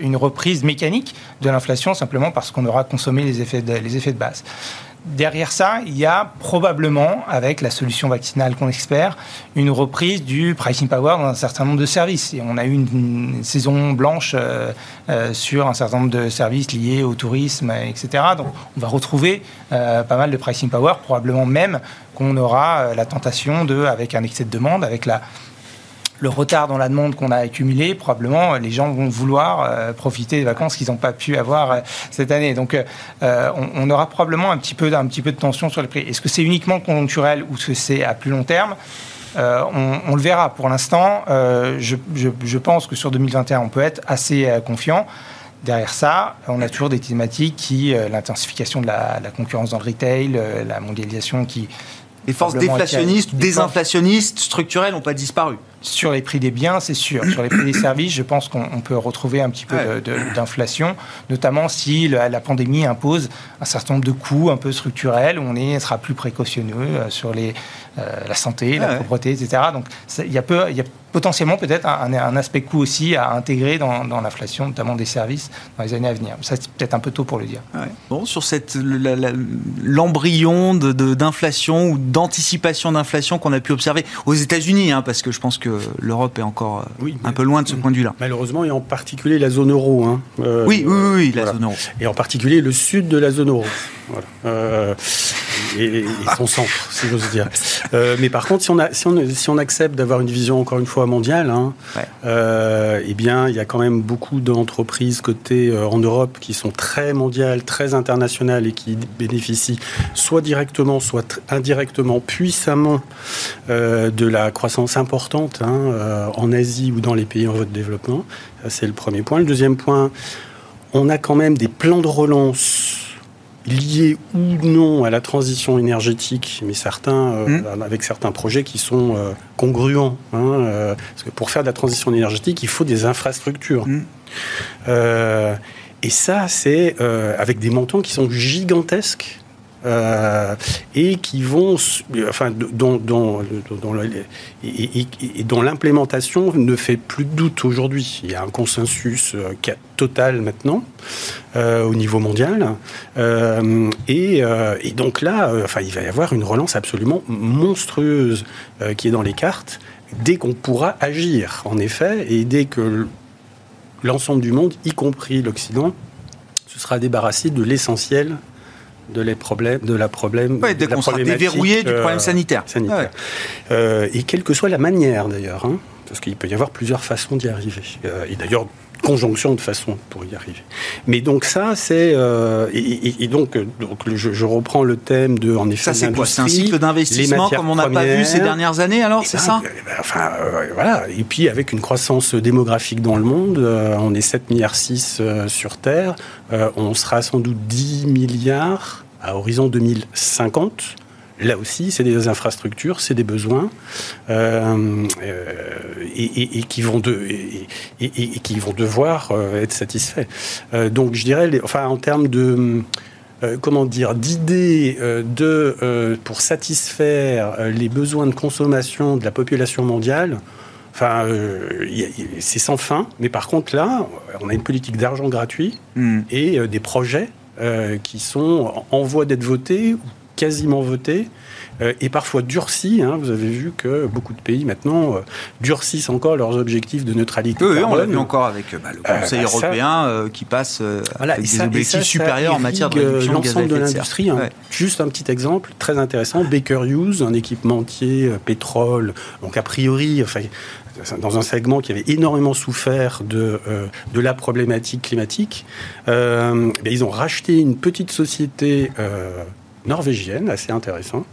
S4: une reprise mécanique de l'inflation, simplement parce qu'on aura consommé les effets de, les effets de base. Derrière ça, il y a probablement, avec la solution vaccinale qu'on espère, une reprise du pricing power dans un certain nombre de services. Et on a eu une, saison blanche euh, euh, sur un certain nombre de services liés au tourisme, etc. Donc on va retrouver euh, pas mal de pricing power, probablement même qu'on aura la tentation de, avec un excès de demande, avec la le retard dans la demande qu'on a accumulé, probablement les gens vont vouloir euh, profiter des vacances qu'ils n'ont pas pu avoir euh, cette année. Donc euh, on, aura probablement un petit, peu, un petit peu de tension sur les prix. Est-ce que c'est uniquement conjoncturel ou est-ce que c'est à plus long terme? On, le verra. Pour l'instant, je, pense que sur 2021, on peut être assez confiant. Derrière ça, on a toujours des thématiques qui, l'intensification de la, la, concurrence dans le retail, la mondialisation qui...
S1: Les forces déflationnistes, désinflationnistes, structurelles n'ont pas disparu.
S4: Sur les prix des biens, c'est sûr. Sur les prix des services, je pense qu'on peut retrouver un petit peu d'inflation, notamment si la, pandémie impose un certain nombre de coûts un peu structurels, où on est, sera plus précautionneux euh, sur les, euh, la santé, la propreté, etc. Donc il y, a peu, y a potentiellement peut-être un, aspect coût aussi à intégrer dans, l'inflation, notamment des services, dans les années à venir. Ça, c'est peut-être un peu tôt pour le dire.
S1: Bon, sur cette l'embryon d'inflation ou d'anticipation d'inflation qu'on a pu observer aux États-Unis, hein, parce que je pense que l'Europe est encore euh, un peu loin de ce point de vue-là.
S3: Malheureusement, et en particulier la zone euro. Hein.
S1: Euh, oui, oui, oui, la zone euro.
S3: Et en particulier le sud de la zone euro. Euh, et, son centre, si j'ose dire. mais par contre, si on, a, si on, si on accepte d'avoir une vision, encore une fois, mondiale, hein, eh bien, il y a quand même beaucoup d'entreprises cotées en Europe qui sont très mondiales, très internationales et qui bénéficient soit directement, soit indirectement, puissamment de la croissance importante Hein, euh, en Asie ou dans les pays en voie de développement. C'est le premier point. Le deuxième point, on a quand même des plans de relance liés ou non à la transition énergétique, mais certains, euh, mmh. avec certains projets qui sont euh, congruents. Hein, parce que pour faire de la transition énergétique, il faut des infrastructures. Mmh. et ça, c'est avec des montants qui sont gigantesques. Euh, et qui vont, enfin, dont, dont, et, dont l'implémentation ne fait plus de doute aujourd'hui. Il y a un consensus euh, total maintenant euh, au niveau mondial, et, et, donc là, enfin, il va y avoir une relance absolument monstrueuse qui est dans les cartes dès qu'on pourra agir, en effet, et dès que l'ensemble du monde, y compris l'Occident, se sera débarrassé de l'essentiel de, les problèmes, de la problème.
S1: Ouais, dès qu'on sera déverrouillé du problème sanitaire.
S3: sanitaire. Euh, et quelle que soit la manière d'ailleurs, hein, parce qu'il peut y avoir plusieurs façons d'y arriver. Euh, et d'ailleurs, conjonction de façons pour y arriver. Mais donc ça, c'est euh, et, donc, donc je, reprends le thème de en effet.
S1: Ça c'est quoi? C'est un cycle d'investissement comme on n'a pas vu ces dernières années alors c'est ben, ça?
S3: ben, Enfin voilà. Et puis avec une croissance démographique dans le monde, on est 7 milliards 6 sur Terre, on sera sans doute 10 milliards à horizon 2050. Là aussi, c'est des infrastructures, c'est des besoins euh, euh, et, qui vont de, et, qui vont devoir euh, être satisfaits. donc, je dirais, enfin, en termes de comment dire, d'idées de pour satisfaire les besoins de consommation de la population mondiale. Enfin, c'est sans fin. Mais par contre, là, on a une politique d'argent gratuit hmm. et des projets qui sont en voie d'être votés quasiment votés euh, et parfois durcis. Hein. Vous avez vu que beaucoup de pays maintenant euh, durcissent encore leurs objectifs de neutralité.
S1: Oui, on l'a vu encore avec euh, bah, le Conseil bah, européen qui passe avec des objectifs supérieurs en matière de réduction l'ensemble de, l'industrie. Hein.
S3: Juste un petit exemple très intéressant Baker Hughes, un équipementier pétrole, donc a priori, enfin, dans un segment qui avait énormément souffert de, de la problématique climatique, ils ont racheté une petite société norvégienne, assez intéressant,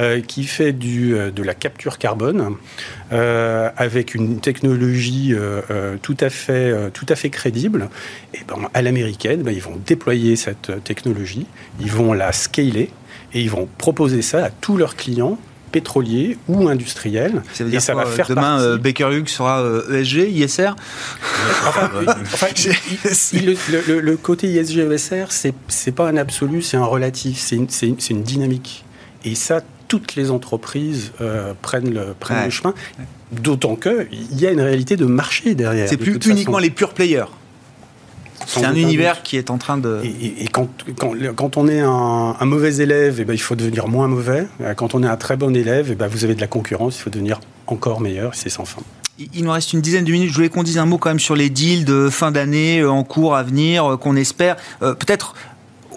S3: euh, qui fait du, euh, de la capture carbone euh, avec une technologie tout, à fait, tout à fait crédible. Et ben, à l'américaine, ben, ils vont déployer cette technologie, ils vont la scaler et ils vont proposer ça à tous leurs clients pétrolier ou industriel.
S1: Ça veut dire et ça va faire demain euh, Baker Hughes sera ESG, euh, ISR
S3: enfin, le, côté ISG, ESR, c'est pas un absolu, c'est un relatif, c'est une, une, dynamique. Et ça, toutes les entreprises euh, prennent, le, prennent le chemin. D'autant qu'il y a une réalité de marché derrière.
S1: C'est plus uniquement les pure players. C'est un univers qui est en train de.
S3: Et, quand, quand, on est un, mauvais élève, et eh ben, il faut devenir moins mauvais. Quand on est un très bon élève, et eh ben, vous avez de la concurrence, il faut devenir encore meilleur. C'est sans fin.
S1: Il nous reste une dizaine de minutes. Je voulais qu'on dise un mot quand même sur les deals de fin d'année euh, en cours à venir, euh, qu'on espère. Euh, peut-être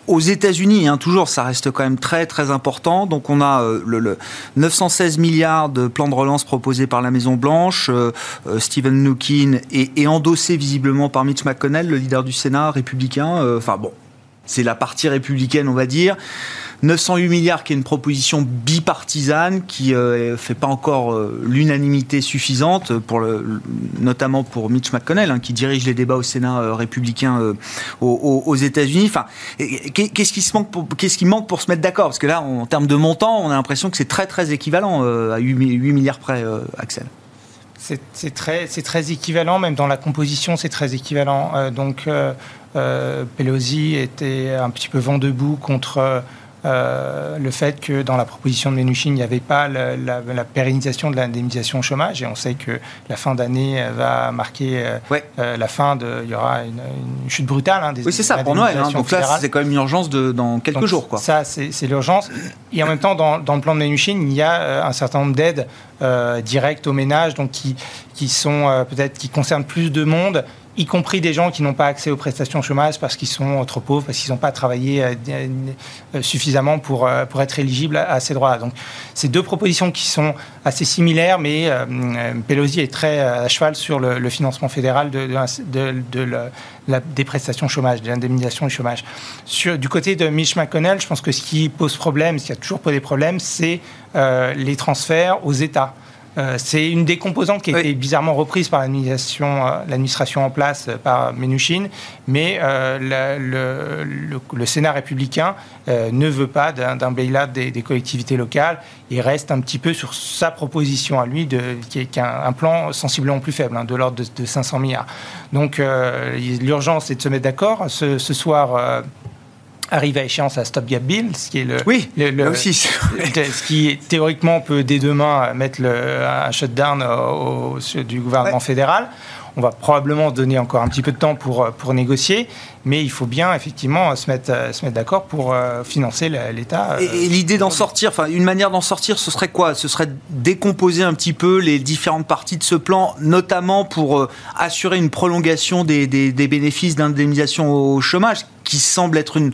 S1: aux États-Unis, hein, toujours, ça reste quand même très très important. Donc on a euh, le, 916 milliards de plan de relance proposé par la Maison Blanche, euh, euh, Stephen Nukin et, endossé visiblement par Mitch McConnell, le leader du Sénat républicain. Enfin bon, c'est la partie républicaine, on va dire. 908 milliards, qui est une proposition bipartisane, qui ne euh, fait pas encore euh, l'unanimité suffisante, pour notamment pour Mitch McConnell, hein, qui dirige les débats au Sénat euh, républicain aux, États-Unis. Enfin, qu'est-ce qui, manque pour, se mettre d'accord? Parce que là, en termes de montant, on a l'impression que c'est très très équivalent à 8, milliards près, Axel.
S4: C'est très, très équivalent, même dans la composition, c'est très équivalent. donc, Pelosi était un petit peu vent debout contre euh, le fait que dans la proposition de Ménuchin, il n'y avait pas la, la, pérennisation de l'indemnisation au chômage. Et on sait que la fin d'année va marquer euh, euh, la fin de. Il y aura une, chute brutale. Hein,
S1: des, oui, c'est ça, pour Noël. Hein. donc là, c'est quand même une urgence de, dans quelques jours. Quoi.
S4: Ça, c'est l'urgence. Et en même temps, dans, dans, le plan de Ménuchin, il y a un certain nombre d'aides directes aux ménages, donc qui, qui sont peut-être qui concernent plus de monde y compris des gens qui n'ont pas accès aux prestations chômage parce qu'ils sont trop pauvres, parce qu'ils n'ont pas travaillé euh, euh, suffisamment pour, euh, pour être éligibles à, ces droits. Donc, c'est deux propositions qui sont assez similaires, mais Pelosi est très à cheval sur le, financement fédéral de, la, des prestations chômage, de l'indemnisation du chômage. Sur, du côté de Mitch McConnell, je pense que ce qui pose problème, ce qui a toujours posé problème, c'est les transferts aux États. Euh, c'est une des composantes qui a été bizarrement reprise par l'administration, euh, l'administration en place euh, par Ménuchin, mais le, Sénat républicain ne veut pas d'un bail-out des, collectivités locales et reste un petit peu sur sa proposition à lui, de, qui, est, un, plan sensiblement plus faible, hein, de l'ordre de, 500 milliards. Donc l'urgence est de se mettre d'accord. Ce, ce soir arrive à échéance à Stop Gap Bill, ce qui est le,
S1: oui,
S4: le,
S1: aussi,
S4: ce qui théoriquement peut dès demain mettre le, un shutdown au, du gouvernement fédéral. On va probablement donner encore un petit peu de temps pour, pour négocier, mais il faut bien effectivement se mettre, se mettre d'accord pour euh, financer l'État.
S1: Et, et l'idée d'en sortir, enfin une manière d'en sortir, ce serait quoi? Ce serait décomposer un petit peu les différentes parties de ce plan, notamment pour euh, assurer une prolongation des, des, des bénéfices d'indemnisation au chômage, qui semble être une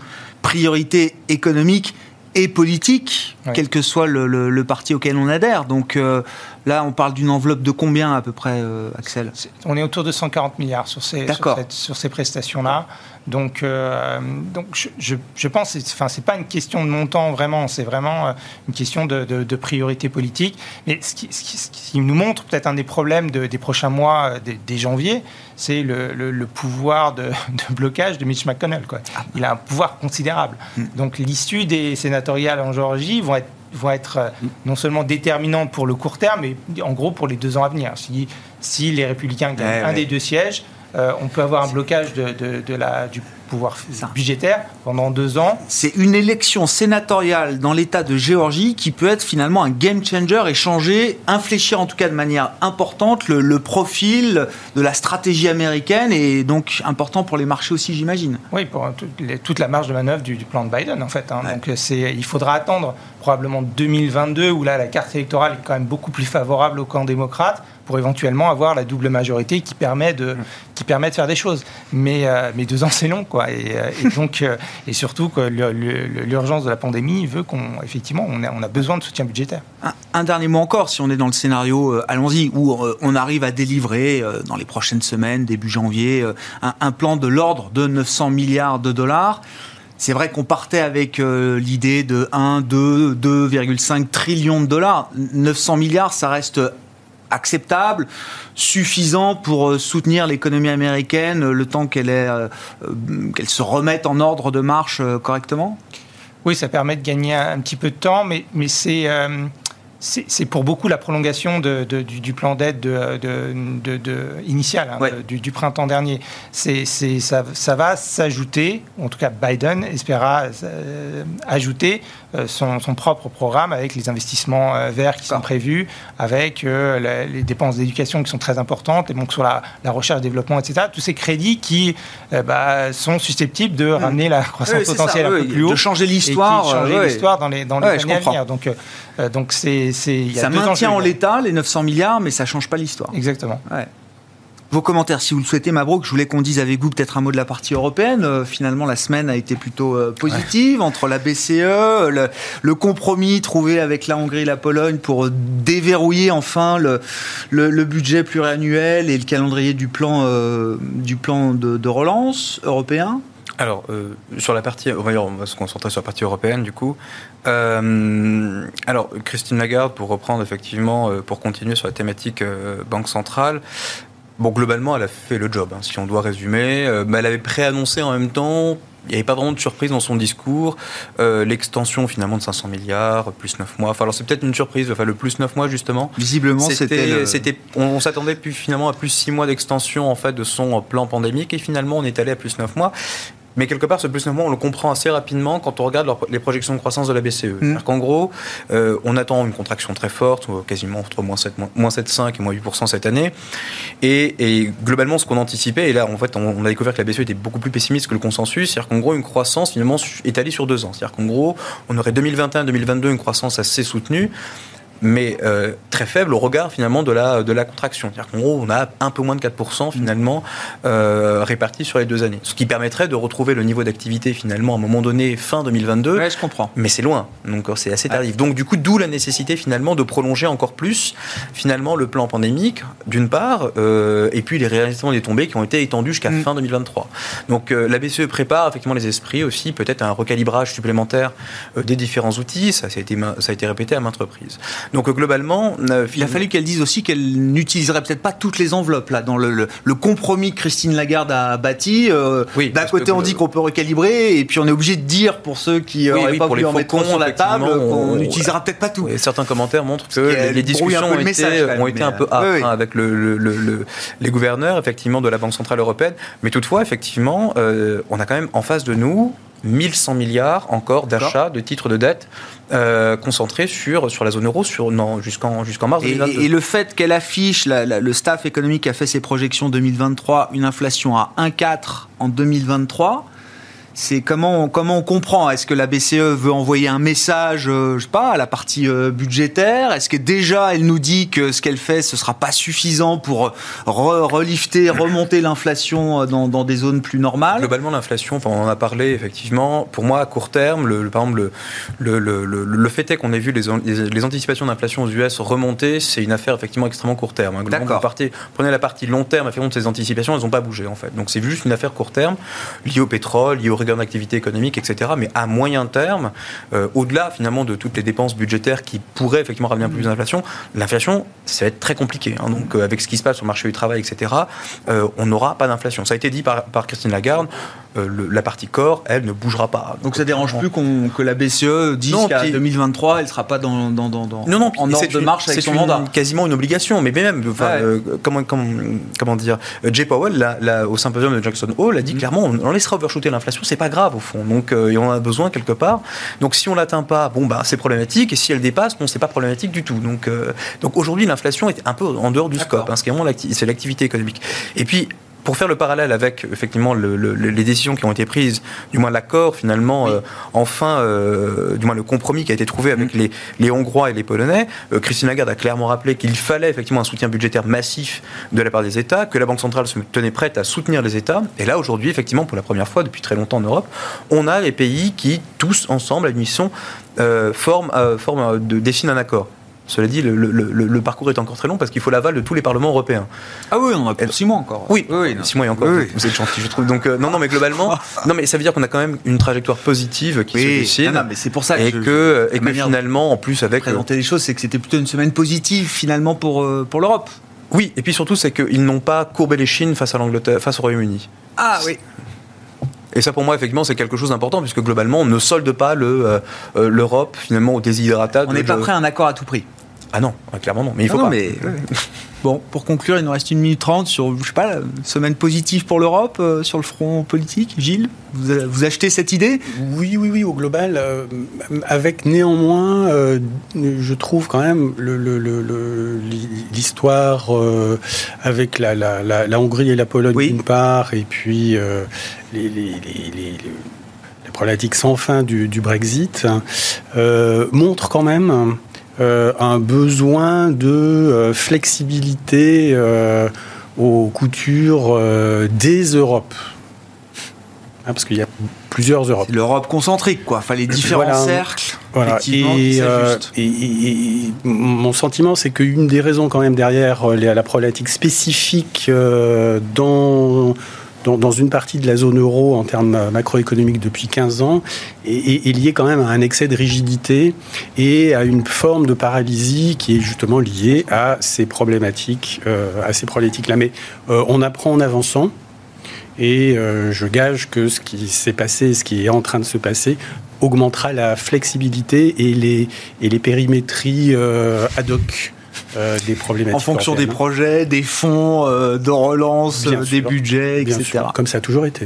S1: priorité économique et politique, quel que soit le, parti auquel on adhère. Donc euh, là, on parle d'une enveloppe de combien à peu près, euh, Axel?
S4: On est autour de 140 milliards sur ces, sur, ces prestations-là. Donc, euh, donc je, je, pense, enfin, c'est pas une question de montant vraiment, c'est vraiment une question de, de, priorité politique. Mais ce qui, ce qui, nous montre peut-être un des problèmes des prochains mois, des, janvier, c'est le, le, pouvoir de, blocage de Mitch McConnell. Quoi. Ah. Il a un pouvoir considérable. Hmm. Donc l'issue des sénatoriales en Géorgie vont être vont être euh, non seulement déterminantes pour le court terme, mais en gros pour les deux ans à venir. Si, si les républicains gagnent un des deux sièges, euh, on peut avoir un blocage de, de, la, du pouvoir budgétaire pendant deux ans.
S1: C'est une élection sénatoriale dans l'État de Géorgie qui peut être finalement un game changer et changer, infléchir en tout cas de manière importante le, profil de la stratégie américaine et donc important pour les marchés aussi, j'imagine.
S4: Oui, pour toute la marge de manœuvre du, plan de Biden en fait. Hein. Donc il faudra attendre probablement 2022 où là la carte électorale est quand même beaucoup plus favorable au camp démocrate pour éventuellement avoir la double majorité qui permet de, qui permet de faire des choses. Mais, euh, mais deux ans, c'est long, quoi. Et, euh, donc, euh, et surtout que l'urgence de la pandémie veut qu'on, effectivement, on a, besoin de soutien budgétaire.
S1: Un, dernier mot encore, si on est dans le scénario, allons-y, où on arrive à délivrer dans les prochaines semaines, début janvier, un, plan de l'ordre de 900 milliards de dollars c'est vrai qu'on partait avec euh, l'idée de 1, 2, 2,5 trillions de dollars. 900 milliards, ça reste acceptable, suffisant pour euh, soutenir l'économie américaine euh, le temps qu'elle qu'elle se remette en ordre de marche correctement?
S4: Oui, ça permet de gagner un, petit peu de temps, mais c'est c'est pour beaucoup la prolongation de, du, plan d'aide de, initial hein, du, printemps dernier. C'est ça, ça, va s'ajouter, en tout cas Biden espéra euh, ajouter euh, son, propre programme avec les investissements euh, verts qui sont prévus, avec les dépenses d'éducation qui sont très importantes, et donc sur la, recherche, développement, etc. Tous ces crédits qui bah, sont susceptibles de mmh. ramener la croissance potentielle un peu plus haut.
S1: De changer l'histoire.
S4: changer l'histoire dans les, dans les années à venir. Donc, donc c'est
S1: ça maintient en l'état les 900 milliards, mais ça change pas l'histoire.
S4: Exactement.
S1: Vos commentaires, si vous le souhaitez, Mabrouk, je voulais qu'on dise avec vous peut-être un mot de la partie européenne. Euh, finalement, la semaine a été plutôt euh, positive entre la BCE, le, compromis trouvé avec la Hongrie et la Pologne pour déverrouiller enfin le, le, budget pluriannuel et le calendrier du plan, euh, du plan de relance européen.
S5: Alors, euh, sur la partie, on va, on va, se concentrer sur la partie européenne du coup. Euh, alors, Christine Lagarde, pour reprendre effectivement, euh, pour continuer sur la thématique Banque centrale, bon, globalement, elle a fait le job, hein, si on doit résumer. mais elle avait préannoncé en même temps il n'y avait pas vraiment de surprise dans son discours. L'extension finalement de 500 milliards, plus 9 mois. Enfin, alors c'est peut-être une surprise, enfin le plus 9 mois justement.
S1: Visiblement, c'était.
S5: on, s'attendait plus finalement à plus 6 mois d'extension en fait de son plan pandémique et finalement on est allé à plus 9 mois. Mais quelque part, ce plus 9 mois, on le comprend assez rapidement quand on regarde les projections de croissance de la BCE. Mm. C'est-à-dire qu'en gros, euh, on attend une contraction très forte, quasiment entre moins 7,5 et moins 8% cette année. Et, globalement, ce qu'on anticipait, et là, en fait, on, a découvert que la BCE était beaucoup plus pessimiste que le consensus, c'est-à-dire qu'en gros, une croissance finalement étalée sur deux ans. C'est-à-dire qu'en gros, on aurait 2021-2022 une croissance assez soutenue mais euh, très faible au regard finalement de la, de la contraction. C'est-à-dire qu'en gros, on a un peu moins de 4% finalement euh, répartis sur les deux années. Ce qui permettrait de retrouver le niveau d'activité finalement à un moment donné fin 2022.
S1: Ouais, je comprends.
S5: Mais c'est loin, donc c'est assez tardif. Donc du coup, d'où la nécessité finalement de prolonger encore plus finalement le plan pandémique d'une part, euh, et puis les réalisations des tombées qui ont été étendues jusqu'à mm. fin 2023. Donc la BCE prépare effectivement les esprits aussi, peut-être un recalibrage supplémentaire des différents outils. Ça, ça, a été, ça a été répété à maintes reprises. Donc globalement,
S1: euh, il a fallu qu'elle dise aussi qu'elle n'utiliserait peut-être pas toutes les enveloppes là dans le, compromis que Christine Lagarde a bâti. Euh, D'un côté, on dit qu'on peut recalibrer, et puis on est obligé de dire pour ceux qui n'auraient oui, pas voulu en mettre sur la table qu'on n'utilisera peut-être pas tout.
S5: certains commentaires montrent que les, discussions ont, été, un peu âpres hein, avec les gouverneurs effectivement de la Banque centrale européenne. Mais toutefois, effectivement, euh, on a quand même en face de nous 1100 milliards encore d'achats de titres de dette euh, concentrés sur, sur la zone euro sur, jusqu'en, jusqu'en mars 2022.
S1: Et, le fait qu'elle affiche, le staff économique a fait ses projections 2023, une inflation à 1,4 en 2023, c'est comment, comment on comprend? Est-ce que la BCE veut envoyer un message, euh, je sais pas, à la partie euh, budgétaire? Est-ce que déjà elle nous dit que ce qu'elle fait, ce sera pas suffisant pour relifter, remonter l'inflation euh, dans, dans, des zones plus normales?
S5: Globalement, l'inflation, enfin, on en a parlé effectivement. Pour moi, à court terme, le, par exemple, le, le, le, fait est qu'on ait vu les, les, anticipations d'inflation aux US remonter, c'est une affaire effectivement extrêmement court terme. Hein. D'accord. Prenez la partie long terme, effectivement, de ces anticipations, elles n'ont pas bougé en fait. Donc c'est juste une affaire court terme liée au pétrole, liée au d'activité économique, etc. Mais à moyen terme, euh, au-delà finalement de toutes les dépenses budgétaires qui pourraient effectivement ramener un peu plus d'inflation, l'inflation, ça va être très compliqué. Hein. Donc euh, avec ce qui se passe sur le marché du travail, etc., euh, on n'aura pas d'inflation. Ça a été dit par, par Christine Lagarde. La partie corps, elle ne bougera pas.
S1: Donc ça dérange plus que la BCE dise qu'à 2023, elle ne sera pas dans, dans, dans,
S5: non, non, en ordre de marche avec son mandat. C'est quasiment une obligation, mais même, comment, comment, comment, dire, Jay Powell, au symposium de Jackson Hole, a dit mm. clairement, on, laissera overshooter l'inflation, c'est pas grave au fond. Donc euh, il y en a besoin quelque part. Donc si on l'atteint pas, bon bah c'est problématique. Et si elle dépasse, bon c'est pas problématique du tout. Donc euh, donc aujourd'hui l'inflation est un peu en dehors du scope. Hein, c'est l'activité économique. Et puis pour faire le parallèle avec effectivement les décisions qui ont été prises, du moins l'accord finalement, euh, enfin, euh, du moins le compromis qui a été trouvé avec mm. les, Hongrois et les Polonais, euh, Christine Lagarde a clairement rappelé qu'il fallait effectivement un soutien budgétaire massif de la part des États, que la Banque centrale se tenait prête à soutenir les États. Et là aujourd'hui, effectivement, pour la première fois depuis très longtemps en Europe, on a les pays qui tous ensemble à l'unisson forment, forment de, dessinent un accord Cela dit, le, parcours est encore très long parce qu'il faut l'aval de tous les parlements européens.
S1: Ah oui, on a pour six mois encore.
S5: Oui, oui, six mois et encore. Vous êtes gentil, je trouve. Donc euh, non, non, mais globalement, non, mais ça veut dire qu'on a quand même une trajectoire positive qui se dessine.
S1: Non, mais c'est pour ça
S5: que et que, et que finalement, en plus avec
S1: présenter les choses, c'est que c'était plutôt une semaine positive finalement pour euh, pour l'Europe.
S5: Oui, et puis surtout, c'est qu'ils n'ont pas courbé les chines face à l'Angleterre, face au Royaume-Uni.
S1: Ah oui.
S5: Et ça, pour moi, effectivement, c'est quelque chose d'important, puisque globalement, on ne solde pas euh, l'Europe, finalement, au déshydratat.
S1: On n'est pas prêt à un accord à tout prix.
S5: Ah non, clairement non. Mais il faut pas.
S1: Mais... Bon, pour conclure, il nous reste une minute trente sur, je sais pas, semaine positive pour l'Europe euh, sur le front politique. Gilles, vous, achetez cette idée?
S3: Oui, oui, oui, au global, euh, avec néanmoins, euh, je trouve quand même l'histoire avec la, la, Hongrie et la Pologne d'une part, et puis les, les, problématiques sans fin du, du Brexit, montre quand même euh, un besoin de euh, flexibilité euh, aux coutures des Europes. Hein, parce qu'il y a plusieurs Europes.
S1: L'Europe concentrique, quoi. Enfin, les différents cercles.
S3: Voilà. Et, et, mon sentiment, c'est qu'une des raisons, quand même, derrière la problématique spécifique dans une partie de la zone euro en termes macroéconomiques depuis 15 ans est, lié quand même à un excès de rigidité et à une forme de paralysie qui est justement liée à ces problématiques, euh, à ces problématiques-là. Mais euh, on apprend en avançant. Et euh, je gage que ce qui s'est passé, ce qui est en train de se passer, augmentera la flexibilité et les périmétries ad hoc euh, des problématiques.
S1: En fonction des projets, des fonds euh, de relance, euh, des budgets, etc.
S3: comme ça a toujours été.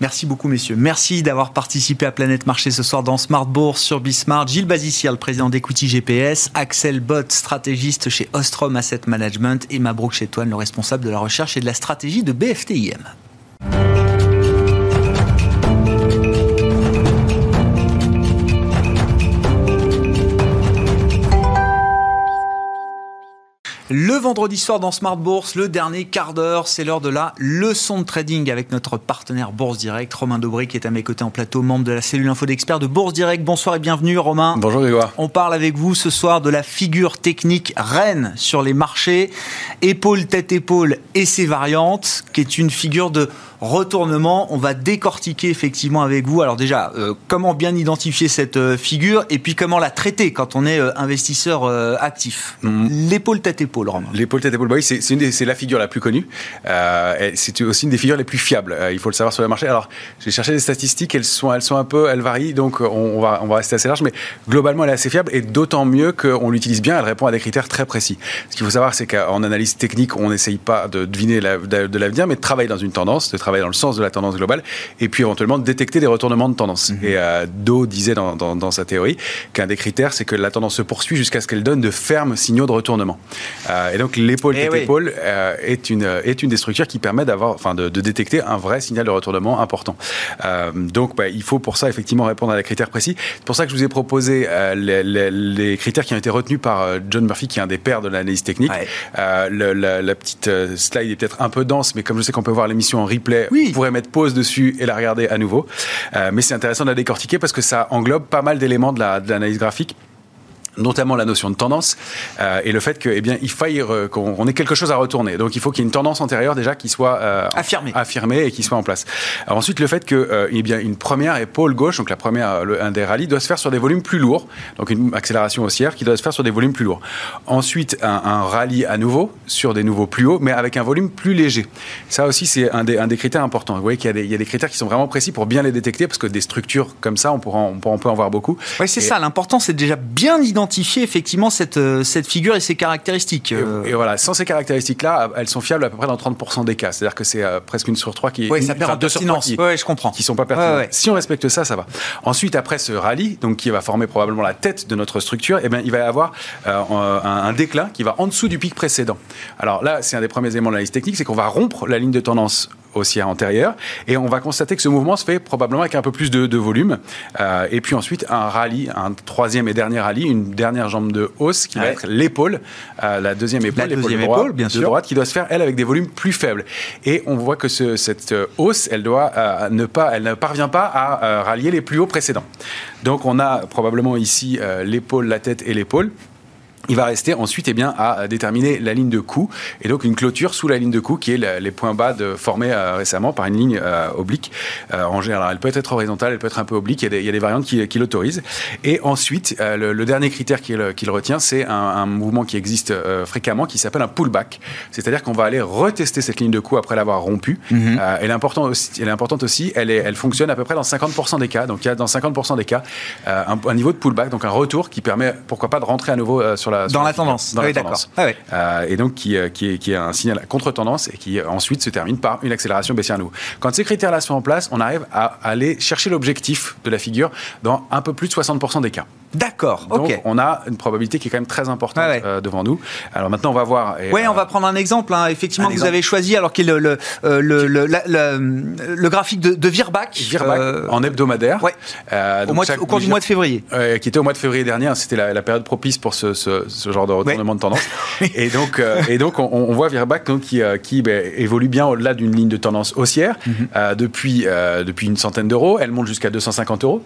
S1: Merci beaucoup, messieurs. Merci d'avoir participé à Planète Marché ce soir dans Smart Bourse sur Bismart. Gilles Bazissier, le président d'Equity GPS, Axel Bott, stratégiste chez Ostrom Asset Management, et Mabrouk Chetouane, le responsable de la recherche et de la stratégie de BFTIM. Le vendredi soir dans Smart Bourse, le dernier quart d'heure, c'est l'heure de la leçon de trading avec notre partenaire Bourse Direct, Romain Dobré, qui est à mes côtés en plateau, membre de la cellule info d'experts de Bourse Direct. Bonsoir et bienvenue, Romain.
S6: Bonjour, Grégoire.
S1: On parle avec vous ce soir de la figure technique reine sur les marchés, épaule, tête, épaule et ses variantes, qui est une figure de retournement. On va décortiquer effectivement avec vous. Alors déjà, euh, comment bien identifier cette euh, figure et puis comment la traiter quand on est euh, investisseur actif? Mm. L'épaule tête épaule, Romain.
S6: L'épaule tête épaule, bah oui, c'est la figure la plus connue. c'est aussi une des figures les plus fiables. il faut le savoir sur le marché. Alors, j'ai cherché des statistiques. Elles sont, elles sont un peu, elles varient. Donc, on, va, on va rester assez large, mais globalement, elle est assez fiable et d'autant mieux qu'on l'utilise bien. Elle répond à des critères très précis. Ce qu'il faut savoir, c'est qu'en analyse technique, on n'essaye pas de deviner de l'avenir, mais de travailler dans une tendance, de travailler dans le sens de la tendance globale, et puis éventuellement détecter des retournements de tendance. Mhm. Et euh, Do disait dans, dans, sa théorie qu'un des critères, c'est que la tendance se poursuit jusqu'à ce qu'elle donne de fermes signaux de retournement. Euh, et donc l'épaule eh tête épaule euh, est une est une des structures qui permet d'avoir, enfin, de, détecter un vrai signal de retournement important. Euh, donc bah, il faut pour ça effectivement répondre à des critères précis. C'est pour ça que je vous ai proposé les, les, critères qui ont été retenus par John Murphy, qui est un des pères de l'analyse technique. Le, la, petite slide est peut-être un peu dense, mais comme je sais qu'on peut voir l'émission en replay,
S1: oui.
S6: vous pourrez mettre pause dessus et la regarder à nouveau. Euh, mais c'est intéressant de la décortiquer parce que ça englobe pas mal d'éléments de l'analyse graphique notamment la notion de tendance euh, et le fait que eh bien il faille qu'on ait quelque chose à retourner. Donc il faut qu'il y ait une tendance antérieure déjà qui soit euh,
S1: affirmée,
S6: affirmée et qui soit en place. Alors, ensuite le fait que euh, eh bien une première épaule gauche, donc la première le, un des rallyes doit se faire sur des volumes plus lourds, donc une accélération haussière qui doit se faire sur des volumes plus lourds. Ensuite un, un rallye à nouveau sur des nouveaux plus hauts, mais avec un volume plus léger. Ça aussi c'est un des, un des critères importants. Vous voyez qu'il y, y, a des critères qui sont vraiment précis pour bien les détecter parce que des structures comme ça on pourra on, peut en voir beaucoup.
S1: Oui c'est ça. L'important c'est déjà bien identifier identifier effectivement cette, euh, cette figure et ses caractéristiques.
S6: Euh. Et, voilà, sans ces caractéristiques-là, elles sont fiables à peu près dans 30% des cas. C'est-à-dire que c'est euh, presque une sur trois qui
S1: oui, ça perd en pertinence. Qui, je comprends.
S6: Qui sont pas pertinentes. Si on respecte ça, ça va. Ensuite, après ce rallye, donc qui va former probablement la tête de notre structure, eh bien, il va y avoir un, déclin qui va en dessous du pic précédent. Alors là, c'est un des premiers éléments de l'analyse technique, c'est qu'on va rompre la ligne de tendance haussière antérieure. Et on va constater que ce mouvement se fait probablement avec un peu plus de, volume. Euh, et puis ensuite, un rallye, un troisième et dernier rallye, une dernière jambe de hausse qui va être l'épaule, euh, la deuxième épaule, l'épaule droite, bien sûr. droite, qui doit se faire, elle, avec des volumes plus faibles. Et on voit que ce, cette hausse, elle, doit, euh, ne pas, elle ne parvient pas à rallier les plus hauts précédents. Donc on a probablement ici l'épaule, la tête et l'épaule. Il va rester ensuite eh bien, à déterminer la ligne de coût et donc une clôture sous la ligne de coût qui est les points bas de, formés euh, récemment par une ligne euh, oblique. Euh, en général, elle peut être horizontale, elle peut être un peu oblique, il y a des, il y a des variantes qui, qui l'autorisent. Et ensuite, le, dernier critère qu'il retient, c'est un, mouvement qui existe fréquemment qui s'appelle un pullback. C'est-à-dire qu'on va aller retester cette ligne de coût après l'avoir rompue. Mhm. elle, est importante aussi, elle est importante aussi, elle, est, elle fonctionne à peu près dans 50% des cas. Donc il y a dans 50% des cas un, un, niveau de pullback, donc un retour qui permet, pourquoi pas, de rentrer à nouveau sur la
S1: dans la tendance.
S6: Dans la tendance. Ah euh, et donc qui, euh, qui, est, qui, est, un signal contre-tendance et qui ensuite se termine par une accélération baissière à nouveau. Quand ces critères-là sont en place, on arrive à aller chercher l'objectif de la figure dans un peu plus de 60% des cas.
S1: D'accord.
S6: Donc on a une probabilité qui est quand même très importante euh, devant nous. Alors maintenant on va voir.
S1: Oui, on va prendre un exemple. Hein. Effectivement, vous avez choisi alors qu'il le, le, euh, le, le, graphique de, de Virbac,
S6: euh, en hebdomadaire.
S1: Ouais. au, mois au, cours du mois de février.
S6: qui était au mois de février dernier. Hein. C'était la, période propice pour ce, ce, ce genre de retournement de tendance. et donc et donc on, voit Virbac donc, qui, qui ben, évolue bien au-delà d'une ligne de tendance haussière mhm. depuis depuis une centaine d'euros. Elle monte jusqu'à 250 euros.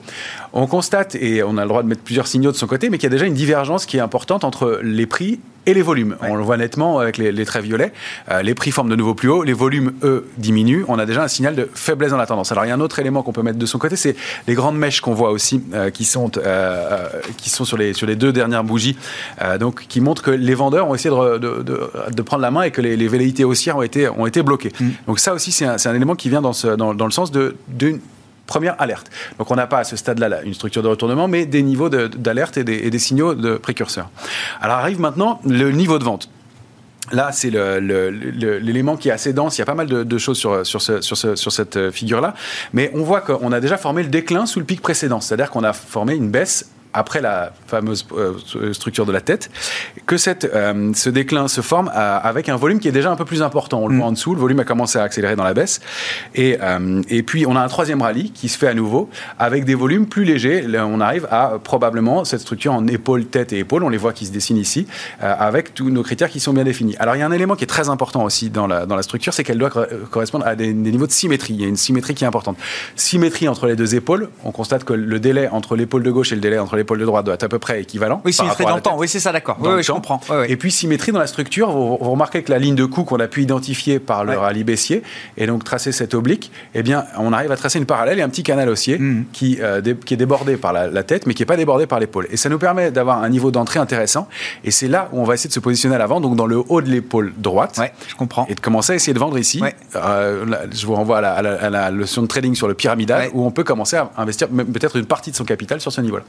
S6: On constate et on a le droit de mettre plus plusieurs signaux de son côté, mais qu'il y a déjà une divergence qui est importante entre les prix et les volumes. On le voit nettement avec les, traits violets. Euh, les prix forment de nouveau plus haut, les volumes, eux, diminuent. On a déjà un signal de faiblesse dans la tendance. Alors, il y a un autre élément qu'on peut mettre de son côté, c'est les grandes mèches qu'on voit aussi, euh, qui, sont, euh, qui sont sur les, sur les deux dernières bougies, donc qui montrent que les vendeurs ont essayé de, de, de, prendre la main et que les, les velléités haussières ont été, ont été bloquées. Mm. Donc, ça aussi, c'est un, un, élément qui vient dans, ce, dans, dans le sens d'une première alerte. Donc on n'a pas à ce stade-là une structure de retournement, mais des niveaux d'alerte et, des signaux de précurseurs. Alors arrive maintenant le niveau de vente. Là, c'est l'élément qui est assez dense. Il y a pas mal de, choses sur, sur, sur cette figure-là. Mais on voit qu'on a déjà formé le déclin sous le pic précédent. C'est-à-dire qu'on a formé une baisse après la fameuse euh, structure de la tête, que cette, euh, ce déclin se forme euh, avec un volume qui est déjà un peu plus important. On le voit mm. en dessous, le volume a commencé à accélérer dans la baisse. Et, et puis, on a un troisième rallye qui se fait à nouveau avec des volumes plus légers. on arrive à probablement cette structure en épaule, tête et épaule. On les voit qui se dessinent ici, avec tous nos critères qui sont bien définis. Alors, il y a un élément qui est très important aussi dans la, dans la structure, c'est qu'elle doit correspondre à des, niveaux de symétrie. Il y a une symétrie qui est importante. Symétrie entre les deux épaules. On constate que le délai entre l'épaule de gauche et le délai entre l'épaule de droite doit être à peu près équivalent.
S1: Oui, symétrie dans le temps. Oui, c'est ça, d'accord. Oui, je comprends.
S6: Et puis symétrie dans la structure. Vous, remarquez que la ligne de coup qu'on a pu identifier par le rallye baissier et donc tracer cette oblique, eh bien, on arrive à tracer une parallèle et un petit canal haussier mm. qui, euh, qui est débordé par la, tête, mais qui n'est pas débordé par l'épaule. Et ça nous permet d'avoir un niveau d'entrée intéressant. Et c'est là où on va essayer de se positionner à l'avant, donc dans le haut de l'épaule droite.
S1: Ouais, je comprends.
S6: Et de commencer à essayer de vendre ici. Euh, je vous renvoie à la, la, leçon de trading sur le pyramidal, où on peut commencer à investir peut-être une partie de son capital sur ce niveau-là.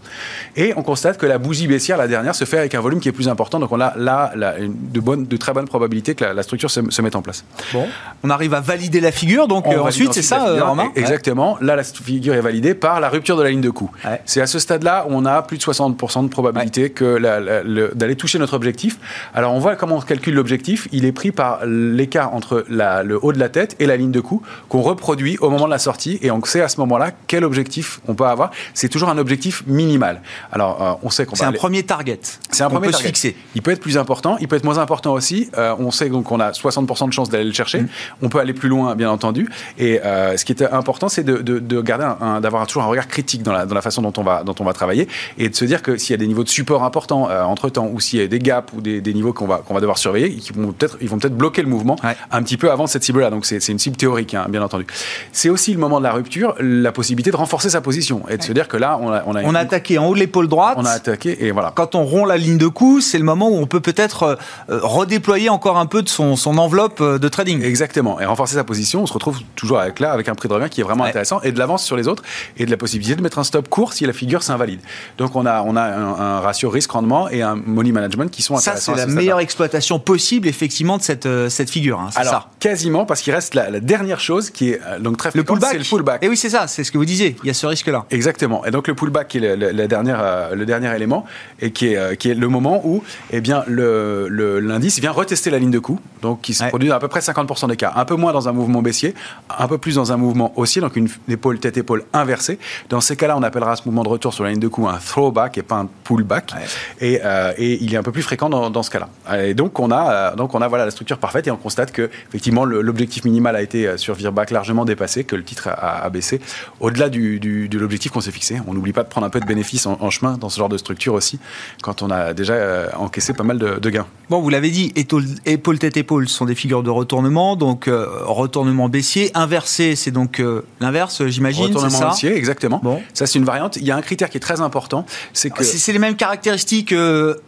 S6: Et on constate que la bougie baissière, la dernière, se fait avec un volume qui est plus important. Donc on a là, de, bonnes, de très bonnes probabilités que la, structure se, mette en place.
S1: Bon, on arrive à valider la figure. Donc euh, ensuite, c'est ça, euh, Romain
S6: Exactement. Là, la figure est validée par la rupture de la ligne de coût. C'est à ce stade-là où on a plus de 60% de probabilité que d'aller toucher notre objectif. Alors on voit comment on calcule l'objectif. Il est pris par l'écart entre le haut de la tête et la ligne de coût qu'on reproduit au moment de la sortie. Et on sait à ce moment-là quel objectif on peut avoir. C'est toujours un objectif minimal. Alors euh, on sait qu'on
S1: C'est un premier target.
S6: C'est un premier peut target. Il peut être plus important, il peut être moins important aussi. Euh, on sait donc qu'on a 60% de chances d'aller le chercher. Mm. On peut aller plus loin, bien entendu. Et euh, ce qui est important, c'est de, de, garder un, d'avoir toujours un regard critique dans la, dans la façon dont on va, dont on va travailler et de se dire que s'il y a des niveaux de support importants entre temps ou s'il y a des gaps ou des, des niveaux qu'on va, qu'on va devoir surveiller, ils vont peut-être, ils vont peut-être bloquer le mouvement un petit peu avant cette cible-là. Donc c'est, une cible théorique, hein, bien entendu. C'est aussi le moment de la rupture, la possibilité de renforcer sa position et de se dire que là, on a,
S1: on a, on a attaqué en haut de l'épaule droite.
S6: On a attaqué et voilà.
S1: Quand on rompt la ligne de coup, c'est le moment où on peut peut-être euh, euh, redéployer encore un peu de son, son, enveloppe euh, de trading.
S6: Exactement. Et renforcer sa position, on se retrouve toujours avec là, avec un prix de revient qui est vraiment intéressant et de l'avance sur les autres et de la possibilité de mettre un stop court si la figure s'invalide. Donc on a, on a un, ratio risque-rendement et un money management qui sont intéressants.
S1: Ça, c'est la meilleure exploitation possible, effectivement, de cette, cette figure. Hein,
S6: Alors,
S1: ça.
S6: quasiment, parce qu'il reste la, dernière chose qui est donc très fréquente, c'est le pullback.
S1: Et oui, c'est ça, c'est ce que vous disiez. Il y a ce risque-là.
S6: Exactement. Et donc le pullback qui est le, dernière, le dernier élément et qui est, euh, qui est le moment où eh bien, l'indice le, l'indice vient retester la ligne de coût, donc qui se produit à peu près 50% des cas. Un peu moins dans un mouvement baissier, un peu plus dans un mouvement haussier, donc une épaule tête-épaule inversée. Dans ces cas-là, on appellera ce mouvement de retour sur la ligne de coût un throwback et pas un pullback. Et, euh, et, il est un peu plus fréquent dans, dans ce cas-là. Et donc, on a, euh, donc on a voilà, la structure parfaite et on constate que effectivement l'objectif minimal a été sur Virbac largement dépassé, que le titre a, a baissé au-delà du, du, de l'objectif qu'on s'est fixé. On n'oublie pas de prendre un peu de bénéfice en, en, chemin dans ce genre de structure aussi, quand on a déjà euh, encaissé pas mal de, gains.
S1: Bon, vous l'avez dit, épaule, tête, épaule sont des figures de retournement, donc euh, retournement baissier. Inversé, c'est donc l'inverse, j'imagine.
S6: Retournement baissier, exactement. Bon. Ça, c'est une variante. Il y a un critère qui est très important, c'est que.
S1: C'est les mêmes caractéristiques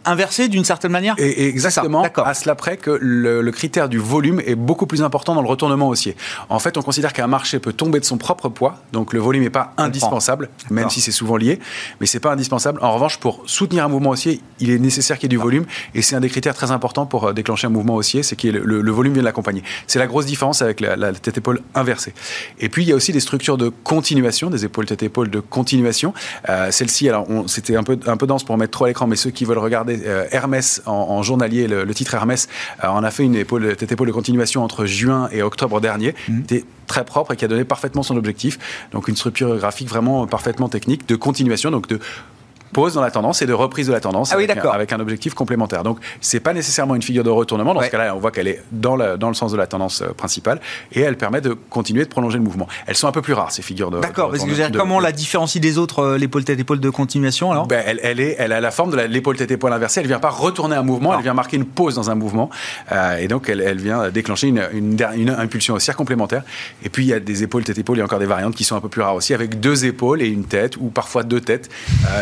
S1: inversées d'une certaine manière?
S6: Et, Exactement. À cela près que le, le critère du volume est beaucoup plus important dans le retournement haussier. En fait, on considère qu'un marché peut tomber de son propre poids, donc le volume n'est pas indispensable, même si c'est souvent lié, mais c'est pas indispensable. En revanche, pour soutenir un mouvement haussier, il est nécessaire qu'il y ait du volume, et c'est un des critères très importants pour euh, déclencher un mouvement haussier, c'est que le, le, volume vient de l'accompagner. C'est la grosse différence avec la, tête-épaule inversée. Et puis, il y a aussi des structures de continuation, des épaules tête-épaule de continuation. Euh, Celle-ci, alors, c'était un peu, un peu dense pour mettre trop à l'écran, mais ceux qui veulent regarder euh, Hermès en, journalier, le, titre Hermès, euh, on a fait une épaule, tête-épaule de continuation entre juin et octobre dernier. Mmh. C'était très propre et qui a donné parfaitement son objectif. Donc une structure graphique vraiment parfaitement technique de continuation, donc de pause dans la tendance et de reprise de la tendance
S1: ah
S6: avec, un, objectif complémentaire. Donc, c'est pas nécessairement une figure de retournement. Dans ce cas-là, on voit qu'elle est dans, dans le sens de la tendance euh, principale et elle permet de continuer de prolonger le mouvement. Elles sont un peu plus rares, ces figures de
S1: D'accord, parce que comment on la différencie des autres, euh, l'épaule tête-épaule de continuation alors
S6: ben, elle, elle, est, elle a la forme de l'épaule tête-épaule inversée. Elle vient pas retourner un mouvement, elle vient marquer une pause dans un mouvement. Euh, et donc, elle, elle, vient déclencher une, une, une, impulsion haussière complémentaire. Et puis, il y a des épaules tête-épaule, il y a encore des variantes qui sont un peu plus rares aussi, avec deux épaules et une tête, ou parfois deux têtes.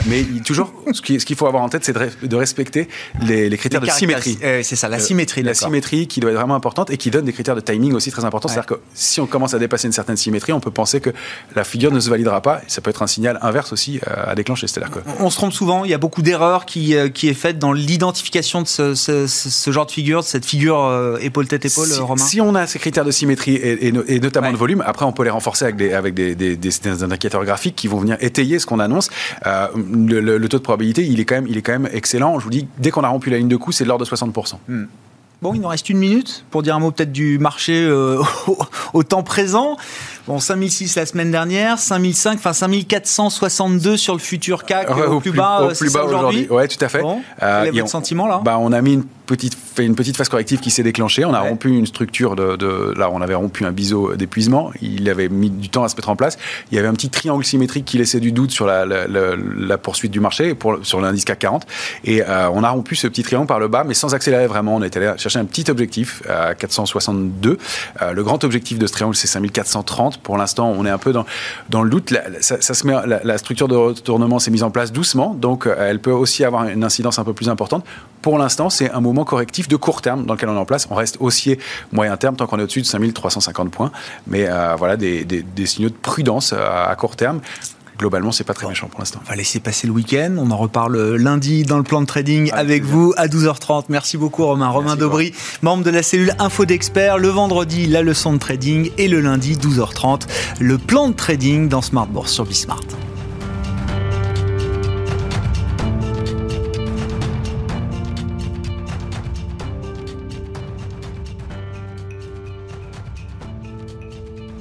S6: mais toujours, ce qui ce qu'il faut avoir en tête, c'est de, respecter les, critères de symétrie.
S1: Euh, c'est ça, la symétrie.
S6: la symétrie qui doit être vraiment importante et qui donne des critères de timing aussi très importants. C'est-à-dire que si on commence à dépasser une certaine symétrie, on peut penser que la figure ne se validera pas. ça peut être un signal inverse aussi euh, à déclencher. C'est-à-dire que
S1: on se trompe souvent. Il y a beaucoup d'erreurs qui, euh, qui est faite dans l'identification de ce, genre de figure, de cette figure épaule tête épaule.
S6: Si,
S1: Romain.
S6: Si on a ces critères de symétrie et, notamment de volume, après on peut les renforcer avec des avec des, des, indicateurs graphiques qui vont venir étayer ce qu'on annonce. le, le, taux de probabilité, il est quand même il est quand même excellent. Je vous dis, dès qu'on a rompu la ligne de coup, c'est de l'ordre de 60%. Hmm.
S1: Bon, il nous reste une minute pour dire un mot peut-être du marché euh, au, temps présent. Bon, 5006 la semaine dernière, 5005, enfin 5462 sur le futur CAC au, plus bas, au plus bas aujourd'hui.
S6: Ouais, tout à fait.
S1: Bon, quel est votre sentiment là?
S6: bah, On a mis une petite, fait une petite phase corrective qui s'est déclenchée. On a rompu une structure de, Là, on avait rompu un biseau d'épuisement. Il avait mis du temps à se mettre en place. Il y avait un petit triangle symétrique qui laissait du doute sur la, la, poursuite du marché, pour, sur l'indice CAC 40. Et euh, on a rompu ce petit triangle par le bas, mais sans accélérer vraiment. On est allé chercher un petit objectif à 462. Euh, le grand objectif de ce triangle, c'est 5430. Pour l'instant, on est un peu dans, dans le doute. ça, se met, la, structure de retournement s'est mise en place doucement, donc euh, elle peut aussi avoir une incidence un peu plus importante. Pour l'instant, c'est un mouvement correctif de court terme dans lequel on est en place. On reste haussier moyen terme tant qu'on est au-dessus de 5350 points. Mais euh, voilà, des, signaux de prudence euh, à court terme globalement, c'est pas très méchant pour l'instant.
S1: On va laisser passer le week-end. On en reparle lundi dans le plan de trading avec vous à 12h30. Merci beaucoup, Romain. Romain Daubry, membre de la cellule Info d'Experts. Le vendredi, la leçon de trading et le lundi, 12h30, le plan de trading dans Smart Bourse sur Bismart.